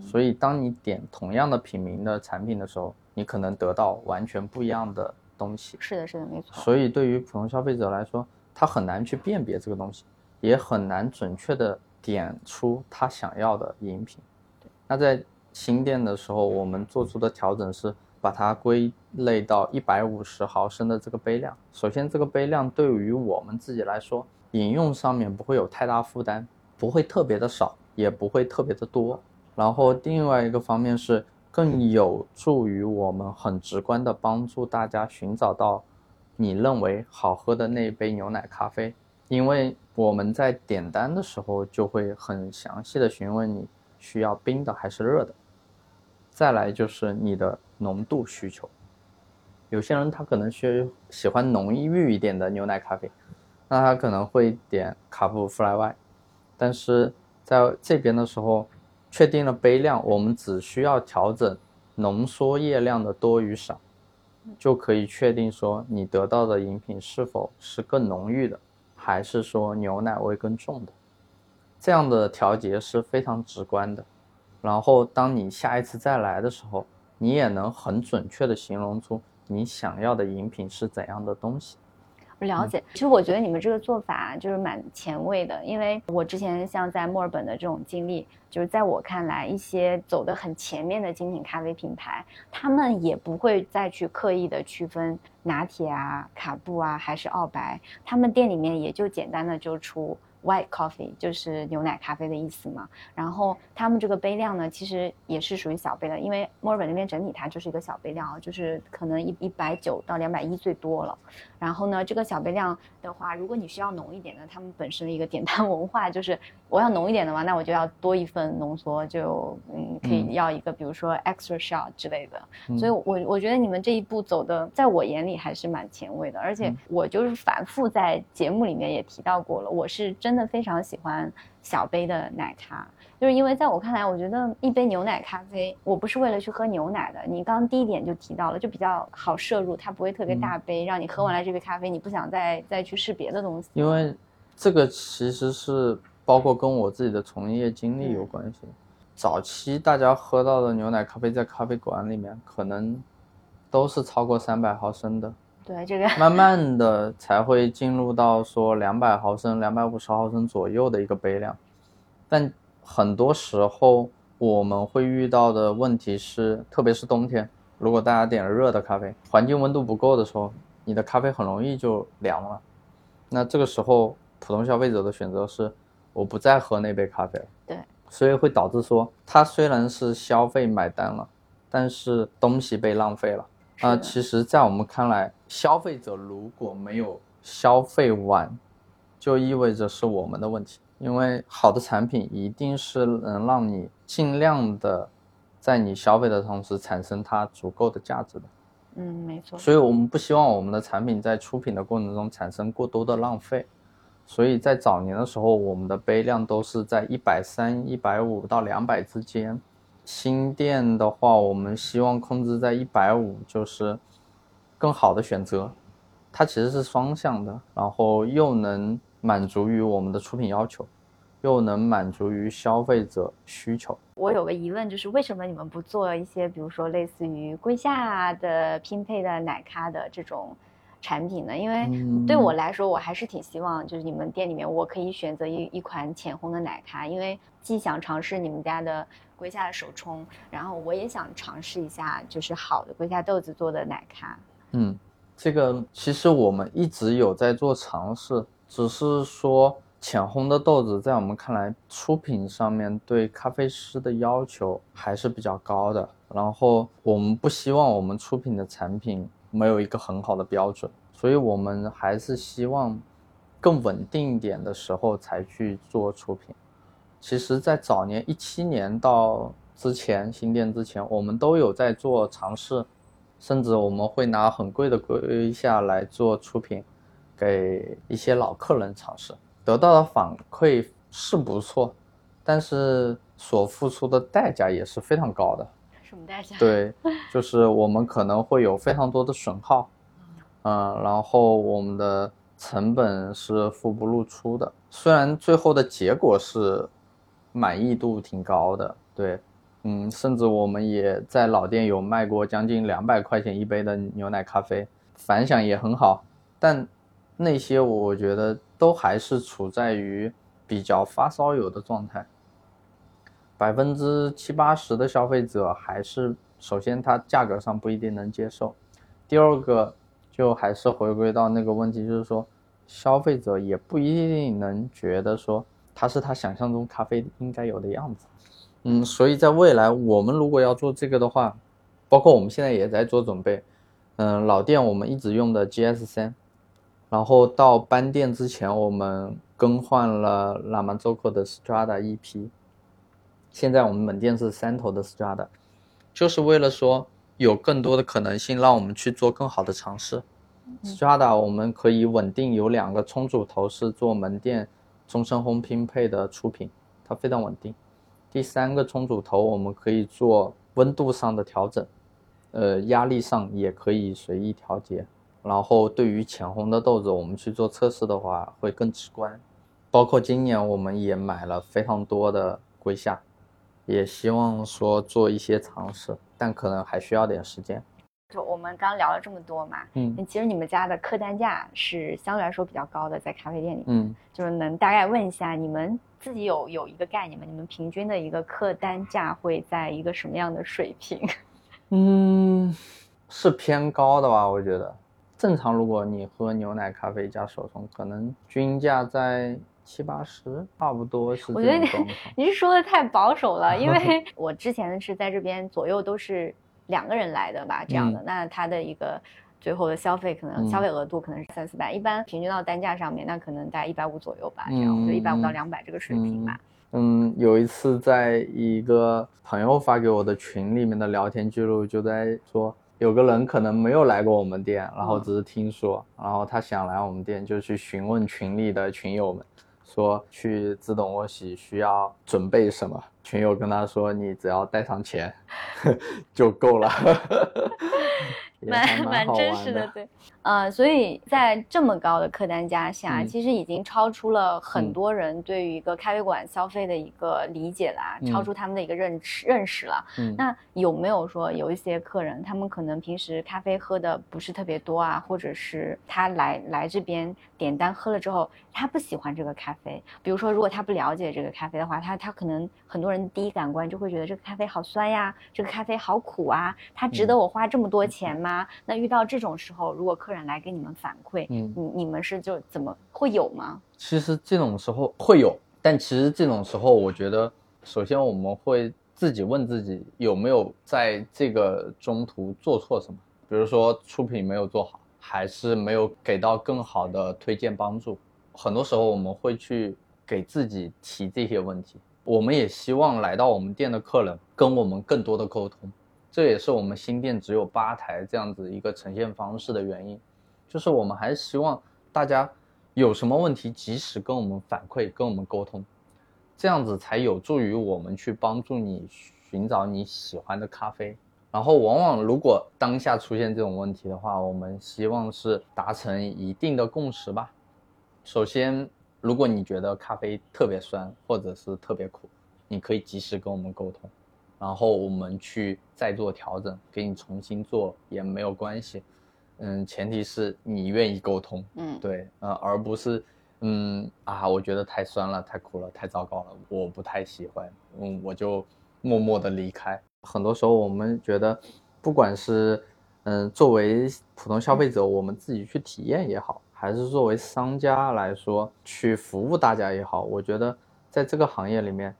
所以当你点同样的品名的产品的时候，你可能得到完全不一样的东西。是的，是的，没错。所以对于普通消费者来说，他很难去辨别这个东西，也很难准确的点出他想要的饮品。那在新店的时候，我们做出的调整是。把它归类到一百五十毫升的这个杯量。首先，这个杯量对于我们自己来说，饮用上面不会有太大负担，不会特别的少，也不会特别的多。然后，另外一个方面是更有助于我们很直观的帮助大家寻找到你认为好喝的那一杯牛奶咖啡。因为我们在点单的时候就会很详细的询问你需要冰的还是热的。再来就是你的。浓度需求，有些人他可能需喜欢浓郁一点的牛奶咖啡，那他可能会点卡布 Fly Y，但是在这边的时候，确定了杯量，我们只需要调整浓缩液量的多与少，就可以确定说你得到的饮品是否是更浓郁的，还是说牛奶味更重的，这样的调节是非常直观的。然后当你下一次再来的时候。你也能很准确的形容出你想要的饮品是怎样的东西。了解，其实我觉得你们这个做法就是蛮前卫的，因为我之前像在墨尔本的这种经历，就是在我看来，一些走得很前面的精品咖啡品牌，他们也不会再去刻意的区分拿铁啊、卡布啊还是澳白，他们店里面也就简单的就出。White coffee 就是牛奶咖啡的意思嘛，然后他们这个杯量呢，其实也是属于小杯的，因为墨尔本那边整体它就是一个小杯量，就是可能一一百九到两百一最多了。然后呢，这个小杯量的话，如果你需要浓一点的，他们本身的一个点单文化就是我要浓一点的嘛，那我就要多一份浓缩，就嗯可以要一个比如说 extra shot 之类的。所以，我我觉得你们这一步走的，在我眼里还是蛮前卫的，而且我就是反复在节目里面也提到过了，我是真的非常喜欢小杯的奶茶。就是因为在我看来，我觉得一杯牛奶咖啡，我不是为了去喝牛奶的。你刚刚第一点就提到了，就比较好摄入，它不会特别大杯，让你喝完了这杯咖啡，你不想再再去试别的东西。因为这个其实是包括跟我自己的从业经历有关系。早期大家喝到的牛奶咖啡，在咖啡馆里面可能都是超过三百毫升的。对这个，慢慢的才会进入到说两百毫升、两百五十毫升左右的一个杯量，但。很多时候我们会遇到的问题是，特别是冬天，如果大家点了热的咖啡，环境温度不够的时候，你的咖啡很容易就凉了。那这个时候，普通消费者的选择是，我不再喝那杯咖啡了。对，所以会导致说，他虽然是消费买单了，但是东西被浪费了。啊，其实，在我们看来，消费者如果没有消费完，就意味着是我们的问题。因为好的产品一定是能让你尽量的，在你消费的同时产生它足够的价值的。嗯，没错。所以我们不希望我们的产品在出品的过程中产生过多的浪费。所以在早年的时候，我们的杯量都是在一百三、一百五到两百之间。新店的话，我们希望控制在一百五，就是更好的选择。它其实是双向的，然后又能。满足于我们的出品要求，又能满足于消费者需求。我有个疑问，就是为什么你们不做一些，比如说类似于龟下的拼配的奶咖的这种产品呢？因为对我来说，我还是挺希望，就是你们店里面我可以选择一一款浅烘的奶咖，因为既想尝试你们家的龟下的手冲，然后我也想尝试一下就是好的龟下豆子做的奶咖。嗯，这个其实我们一直有在做尝试。只是说浅烘的豆子，在我们看来，出品上面对咖啡师的要求还是比较高的。然后我们不希望我们出品的产品没有一个很好的标准，所以我们还是希望更稳定一点的时候才去做出品。其实，在早年一七年到之前新店之前，我们都有在做尝试，甚至我们会拿很贵的龟下来做出品。给一些老客人尝试，得到的反馈是不错，但是所付出的代价也是非常高的。什么代价？对，就是我们可能会有非常多的损耗，嗯，然后我们的成本是付不露出的。虽然最后的结果是满意度挺高的，对，嗯，甚至我们也在老店有卖过将近两百块钱一杯的牛奶咖啡，反响也很好，但。那些我觉得都还是处在于比较发烧友的状态，百分之七八十的消费者还是首先它价格上不一定能接受，第二个就还是回归到那个问题，就是说消费者也不一定能觉得说它是他想象中咖啡应该有的样子，嗯，所以在未来我们如果要做这个的话，包括我们现在也在做准备，嗯，老店我们一直用的 GS 三。然后到搬店之前，我们更换了拉曼周克的 Strada 一批。现在我们门店是三头的 Strada，就是为了说有更多的可能性，让我们去做更好的尝试。Strada 我们可以稳定有两个冲煮头是做门店终身烘拼配的出品，它非常稳定。第三个冲煮头我们可以做温度上的调整，呃，压力上也可以随意调节。然后对于浅烘的豆子，我们去做测试的话会更直观。包括今年我们也买了非常多的龟夏，也希望说做一些尝试，但可能还需要点时间。就我们刚聊了这么多嘛，嗯其实你们家的客单价是相对来说比较高的，在咖啡店里，嗯，就是能大概问一下你们自己有有一个概念吗？你们平均的一个客单价会在一个什么样的水平？嗯，是偏高的吧？我觉得正常，如果你喝牛奶咖啡加手冲，可能均价在七八十，差不多是我觉得你是说的太保守了，因为 我之前是在这边左右都是两个人来的吧，这样的，那他的一个最后的消费可能嗯。消费额度可能是三四百，一般平均到单价上面，那可能大概一百五左右吧，这样，我觉得一百五到两百这个水平吧。嗯，有一次在一个朋友发给我的群里面的聊天记录，就在说有个人可能没有来过我们店，然后只是听说，然后他想来我们店，就去询问群里的群友们，说去自动卧洗需要准备什么。群友跟他说，你只要带上钱 就够了。蛮蛮真实的，对，呃，所以在这么高的客单价下，嗯其实已经超出了很嗯多人对于一个咖啡馆消费的一个理解啦，嗯超出他们的一个认识认识了。嗯那有没有说有一些客人，他们可能平时咖啡喝的不是特别多啊，或者是他来来这边点单喝了之后，他不喜欢这个咖啡。比如说，如果他不了解这个咖啡的话，他他可能很多人第一感官就会觉得这个咖啡好酸呀，这个咖啡好苦啊，它值嗯得我花这么多钱吗？那遇到这种时候，如果客人来给你们反馈，嗯你你们是就怎么会有吗？其实这种时候会有，但其实这种时候，我觉得首先我们会自己问自己有没有在这个中途做错什么，比如说出品没有做好，还是没有给到更好的推荐帮助。很多时候我们会去给自己提这些问题，我们也希望来到我们店的客人跟我们更多的沟通，这也是我们新店只有吧台这样子一个呈现方式的原因。就是我们还是希望大家有什么问题及时跟我们反馈，跟我们沟通，这样子才有助于我们去帮助你寻找你喜欢的咖啡。然后，往往如果当下出现这种问题的话，我们希望是达成一定的共识吧。首先，如果你觉得咖啡特别酸或者是特别苦，你可以及时跟我们沟通，然后我们去再做调整，给你重新做也没有关系。嗯，前提是你愿意沟通，嗯，对，呃，而不是，嗯啊，我觉得太酸了，太苦了，太糟糕了，我不太喜欢，嗯，我就默默的离开。很多时候我们觉得，不管是嗯作为普通消费者，我们自己去体验也好，还是作为商家来说去服务大家也好，我觉得在这个行业里面，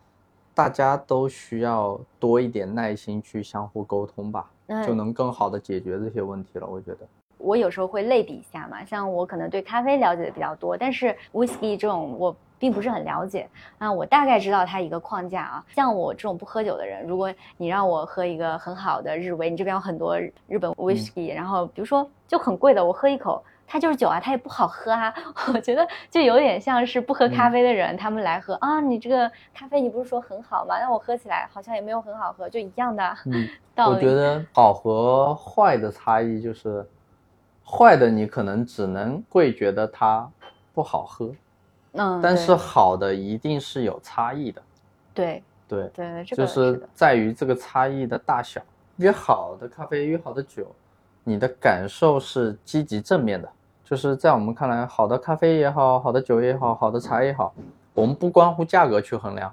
大家都需要多一点耐心去相互沟通吧，嗯就能更好的解决这些问题了。我觉得。我有时候会类比一下嘛，像我可能对咖啡了解的比较多，但是 whisky 这种我并不是很了解。那我大概知道它一个框架啊。像我这种不喝酒的人，如果你让我喝一个很好的日威，你这边有很多日本 whisky，、然后比如说就很贵的，我喝一口。它就是酒啊，它也不好喝啊。我觉得就有点像是不喝咖啡的人，他们来喝啊，你这个咖啡你不是说很好吗？那我喝起来好像也没有很好喝，就一样的嗯。我觉得 好和坏的差异就是，坏的你可能只能会觉得它不好喝，嗯，但是好的一定是有差异的。对对，对，这个就是。在于这个差异的大小。越好的咖啡，越好的酒，你的感受是积极正面的。就是在我们看来，好的咖啡也好，好的酒也好，好的茶也好，我们不关乎价格去衡量，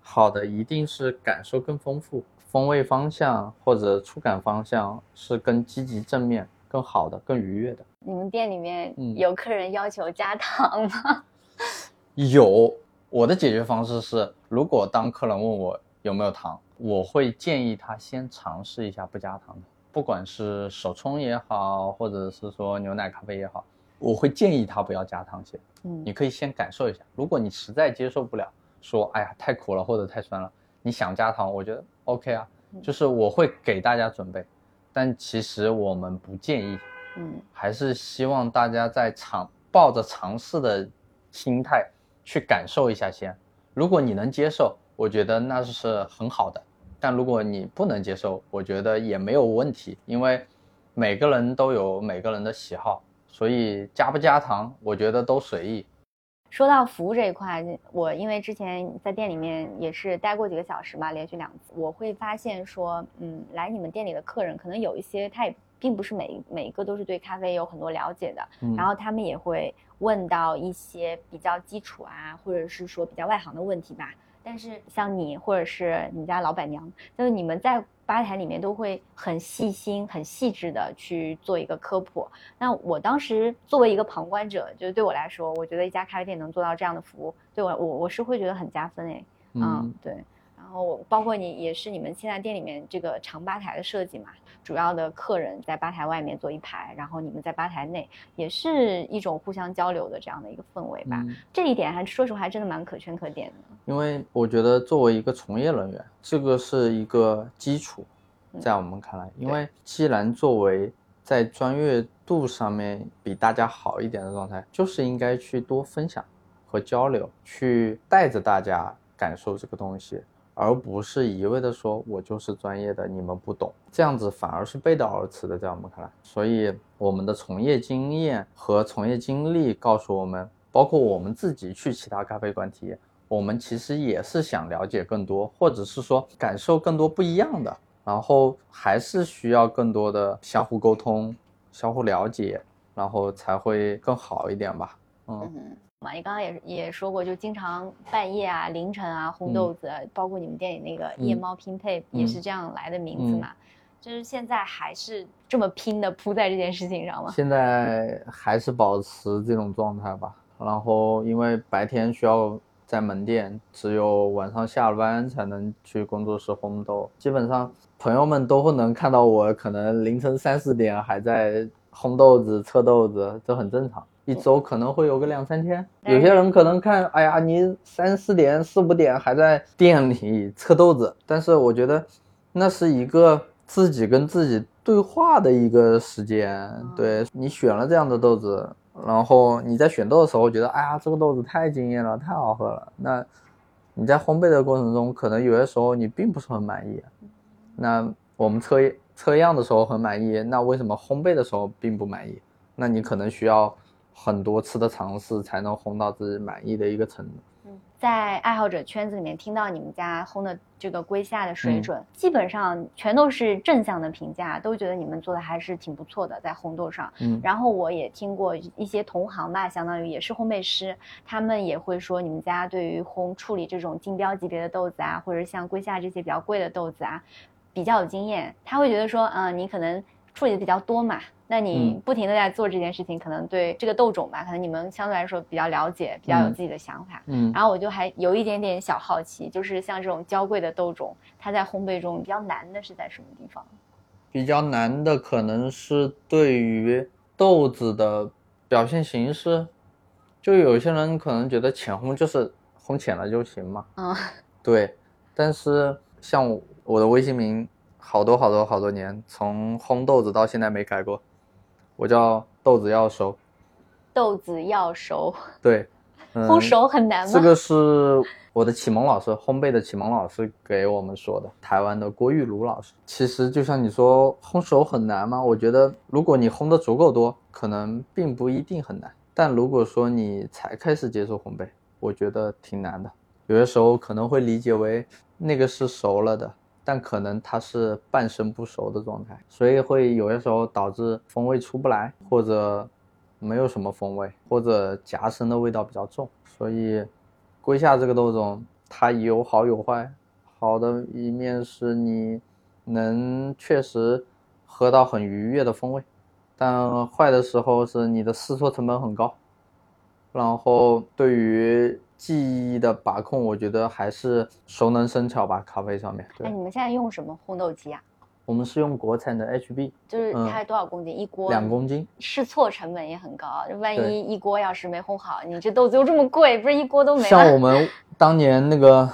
好的一定是感受更丰富，风味方向或者触感方向是更积极正面、更好的、更愉悦的。你们店里面嗯有客人要求加糖吗？有，我的解决方式是，如果当客人问我有没有糖，我会建议他先尝试一下不加糖的，不管是手冲也好，或者是说牛奶咖啡也好，我会建议他不要加糖先。嗯你可以先感受一下，如果你实在接受不了，说哎呀太苦了或者太酸了，你想加糖，我觉得 OK 啊，就是我会给大家准备，但其实我们不建议，嗯还是希望大家在尝抱着尝试的心态去感受一下先。如果你能接受，我觉得那是很好的；但如果你不能接受，我觉得也没有问题，因为每个人都有每个人的喜好，所以加不加糖，我觉得都随意。说到服务这一块，我因为之前在店里面也是待过几个小时吧，连续两次，我会发现说，嗯，来你们店里的客人可能有一些他也并不是每每一个都是对咖啡有很多了解的，嗯然后他们也会问到一些比较基础啊，或者是说比较外行的问题吧。但是像你或者是你家老板娘，就是你们在吧台里面都会很细心、很细致的去做一个科普。那我当时作为一个旁观者，就是对我来说，我觉得一家咖啡店能做到这样的服务，对我我我是会觉得很加分诶。嗯，对。然后我包括你也是你们现在店里面这个长吧台的设计嘛，主要的客人在吧台外面坐一排，然后你们在吧台内，也是一种互相交流的这样的一个氛围吧。嗯这一点还说实话还真的蛮可圈可点的。因为我觉得作为一个从业人员，这个是一个基础，在我们看来，因为既然作为在专业度上面比大家好一点的状态，就是应该去多分享和交流，去带着大家感受这个东西，而不是一味的说我就是专业的，你们不懂，这样子反而是背道而驰的，在我们看来。所以我们的从业经验和从业经历告诉我们，包括我们自己去其他咖啡馆体验。我们其实也是想了解更多，或者是说感受更多不一样的，然后还是需要更多的相互沟通、相互了解，然后才会更好一点吧。嗯，嘛，你刚刚也也说过，就经常半夜啊、凌晨啊烘豆子，包括你们店里那个夜猫拼配、也是这样来的名字嘛。就是现在还是这么拼的扑在这件事情上吗？现在还是保持这种状态吧。然后因为白天需要在门店，只有晚上下了班才能去工作室烘豆。基本上朋友们都会能看到我，可能凌晨三四点还在烘豆子、测豆子，这很正常。一周可能会有个两三天，有些人可能看，哎呀，你三四点、四五点还在店里测豆子，但是我觉得那是一个自己跟自己对话的一个时间。对你选了这样的豆子，然后你在选豆的时候觉得，哎呀，这个豆子太惊艳了，太好喝了。那你在烘焙的过程中，可能有些时候你并不是很满意。那我们测测样的时候很满意，那为什么烘焙的时候并不满意？那你可能需要很多次的尝试才能烘到自己满意的一个程度。在爱好者圈子里面听到你们家烘的这个龟夏的水嗯准，基本上全都是正向的评价，都觉得你们做的还是挺不错的，在烘豆上。嗯然后我也听过一些同行吧，相当于也是烘焙师，他们也会说你们家对于烘处理这种竞标级别的豆子啊，或者像龟夏这些比较贵的豆子啊，比较有经验。他会觉得说，嗯、你可能处理的比较多嘛，那你嗯不停的在做这件事情，可能对这个豆种吧，可能你们相对来说比较了解，比较有嗯自己的想法。嗯然后我就还有一点点小好奇，就是像这种娇贵的豆种，它在烘焙中比较难的是在什么地方？比较难的可能是对于豆子的表现形式，就有些人可能觉得浅烘就是烘浅了就行嘛，嗯，对。但是像我的微信名好多好多好多年，从烘豆子到现在没改过，我叫豆子要熟，豆子要熟，对，嗯、烘熟很难吗？这个是我的启蒙老师，烘焙的启蒙老师给我们说的，台湾的郭玉茹老师。其实就像你说，烘熟很难吗？我觉得如果你烘的足够多，可能并不一定很难。但如果说你才开始接触烘焙，我觉得挺难的。有些时候可能会理解为那个是熟了的，但可能它是半生不熟的状态，所以会有的时候导致风味出不来，或者没有什么风味，或者夹生的味道比较重。所以，龟夏这个豆种它有好有坏，好的一面是你能确实喝到很愉悦的风味，但坏的时候是你的试错成本很高，然后对于记忆的把控，我觉得还是熟能生巧吧。咖啡上面，哎，你们现在用什么烘豆机啊？我们是用国产的 HB，就是嗯它多少公斤一锅？两公斤。试错成本也很高，就万一一锅要是没烘好，你这豆子又这么贵，不是一锅都没了？像我们当年那个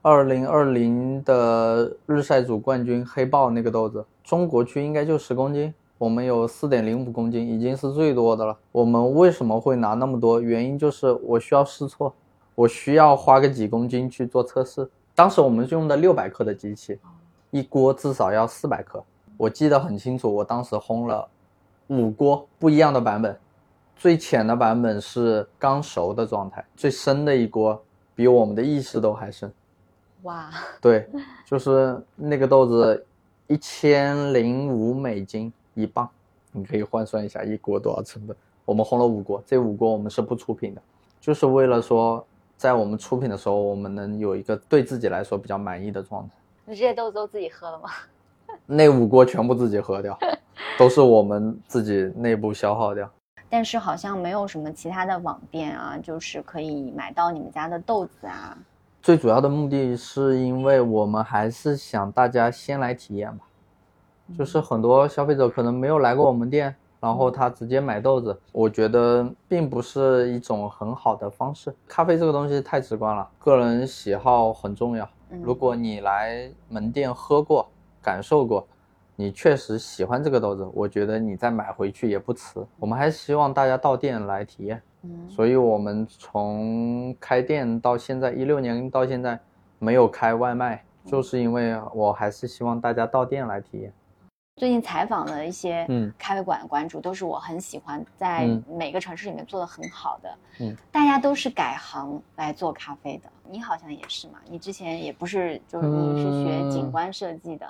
二零二零的日晒组冠军黑豹那个豆子，中国区应该就十公斤，我们有四点零五公斤，已经是最多的了。我们为什么会拿那么多？原因就是我需要试错，我需要花个几公斤去做测试。当时我们是用的六百克的机器，一锅至少要四百克。我记得很清楚，我当时烘了五锅不一样的版本，最浅的版本是刚熟的状态，最深的一锅比我们的意识都还深。哇，对，就是那个豆子一千零五美金，一磅，你可以换算一下一锅多少成本。我们烘了五锅，这五锅我们是不出品的，就是为了说，在我们出品的时候，我们能有一个对自己来说比较满意的状态。你这些豆子都自己喝了吗？那五锅全部自己喝掉，都是我们自己内部消耗掉。但是好像没有什么其他的网店啊，就是可以买到你们家的豆子啊。最主要的目的是因为我们还是想大家先来体验吧，就是很多消费者可能没有来过我们店。然后他直接买豆子，我觉得并不是一种很好的方式。咖啡这个东西太直观了，个人喜好很重要。如果你来门店喝过、感受过，你确实喜欢这个豆子，我觉得你再买回去也不迟。我们还是希望大家到店来体验。嗯，所以我们从开店到现在一六年到现在没有开外卖，就是因为我还是希望大家到店来体验。最近采访的一些咖啡馆的馆主，都是我很喜欢，在每个城市里面做的很好的。嗯，大家都是改行来做咖啡的。你好像也是嘛？你之前也不是，就是你是学景观设计的。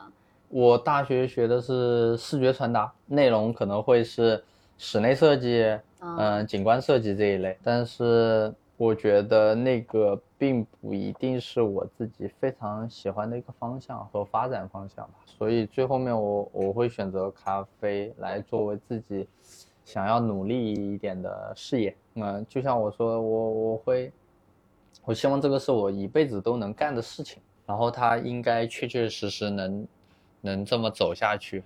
我大学学的是视觉传达，内容可能会是室内设计，嗯，景观设计这一类，但是。我觉得那个并不一定是我自己非常喜欢的一个方向和发展方向吧，所以最后面我我会选择咖啡来作为自己想要努力一点的事业。嗯，就像我说，我我会，我希望这个是我一辈子都能干的事情，然后它应该确确实实能能这么走下去，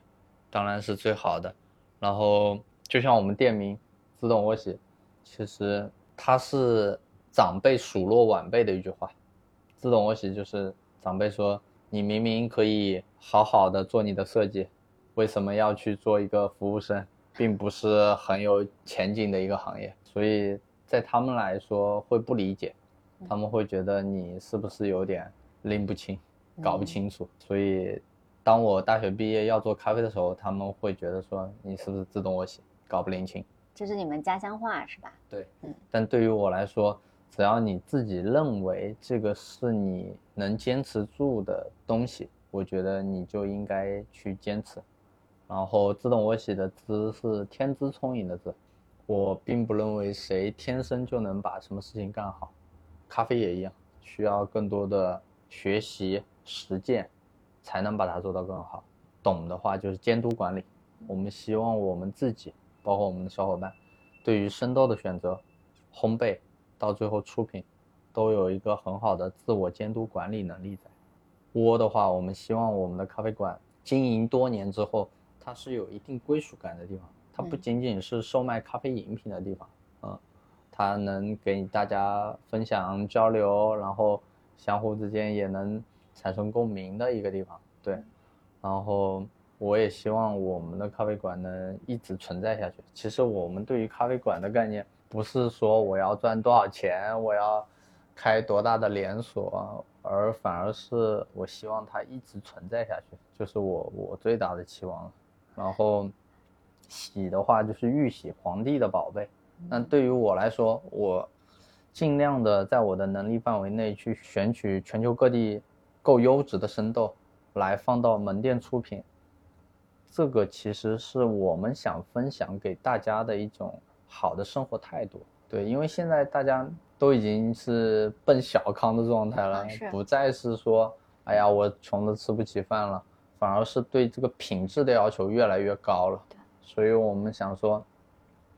当然是最好的。然后就像我们店名“自动窝洗”，其实。它是长辈数落晚辈的一句话，自动窝洗就是长辈说你明明可以好好的做你的设计，为什么要去做一个服务生，并不是很有前景的一个行业，所以在他们来说会不理解，他们会觉得你是不是有点拎不清，搞不清楚，所以当我大学毕业要做咖啡的时候，他们会觉得说你是不是自动窝洗，搞不拎清。这是你们家乡话是吧？对，嗯，但对于我来说，只要你自己认为这个是你能坚持住的东西，我觉得你就应该去坚持。然后自动我洗的“资”是天资聪颖的“资”，我并不认为谁天生就能把什么事情干好，咖啡也一样，需要更多的学习实践，才能把它做到更好。懂的话就是监督管理，我们希望我们自己。包括我们的小伙伴，对于生豆的选择、烘焙到最后出品，都有一个很好的自我监督管理能力在。窝的话，我们希望我们的咖啡馆经营多年之后，它是有一定归属感的地方，它不仅仅是售卖咖啡饮品的地方，嗯，它能给大家分享交流，然后相互之间也能产生共鸣的一个地方。对，然后。我也希望我们的咖啡馆能一直存在下去。其实我们对于咖啡馆的概念，不是说我要赚多少钱，我要开多大的连锁，而反而是我希望它一直存在下去，就是我我最大的期望。然后喜的话就是玉玺皇帝的宝贝。那对于我来说，我尽量的在我的能力范围内去选取全球各地够优质的生豆，来放到门店出品。这个其实是我们想分享给大家的一种好的生活态度，对，因为现在大家都已经是奔小康的状态了，不再是说，哎呀，我穷的吃不起饭了，反而是对这个品质的要求越来越高了。所以我们想说，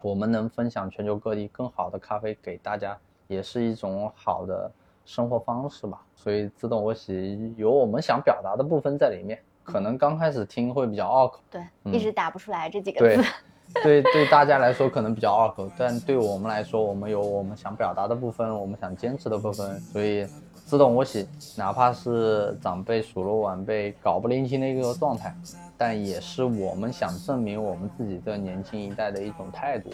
我们能分享全球各地更好的咖啡给大家，也是一种好的生活方式吧。所以自动我洗有我们想表达的部分在里面。可能刚开始听会比较拗口，对，一直打不出来这几个字。对，对，大家来说可能比较拗口，但对我们来说，我们有我们想表达的部分，我们想坚持的部分，所以自动窝洗，哪怕是长辈数落晚辈搞不拎清的一个状态，但也是我们想证明我们自己这年轻一代的一种态度。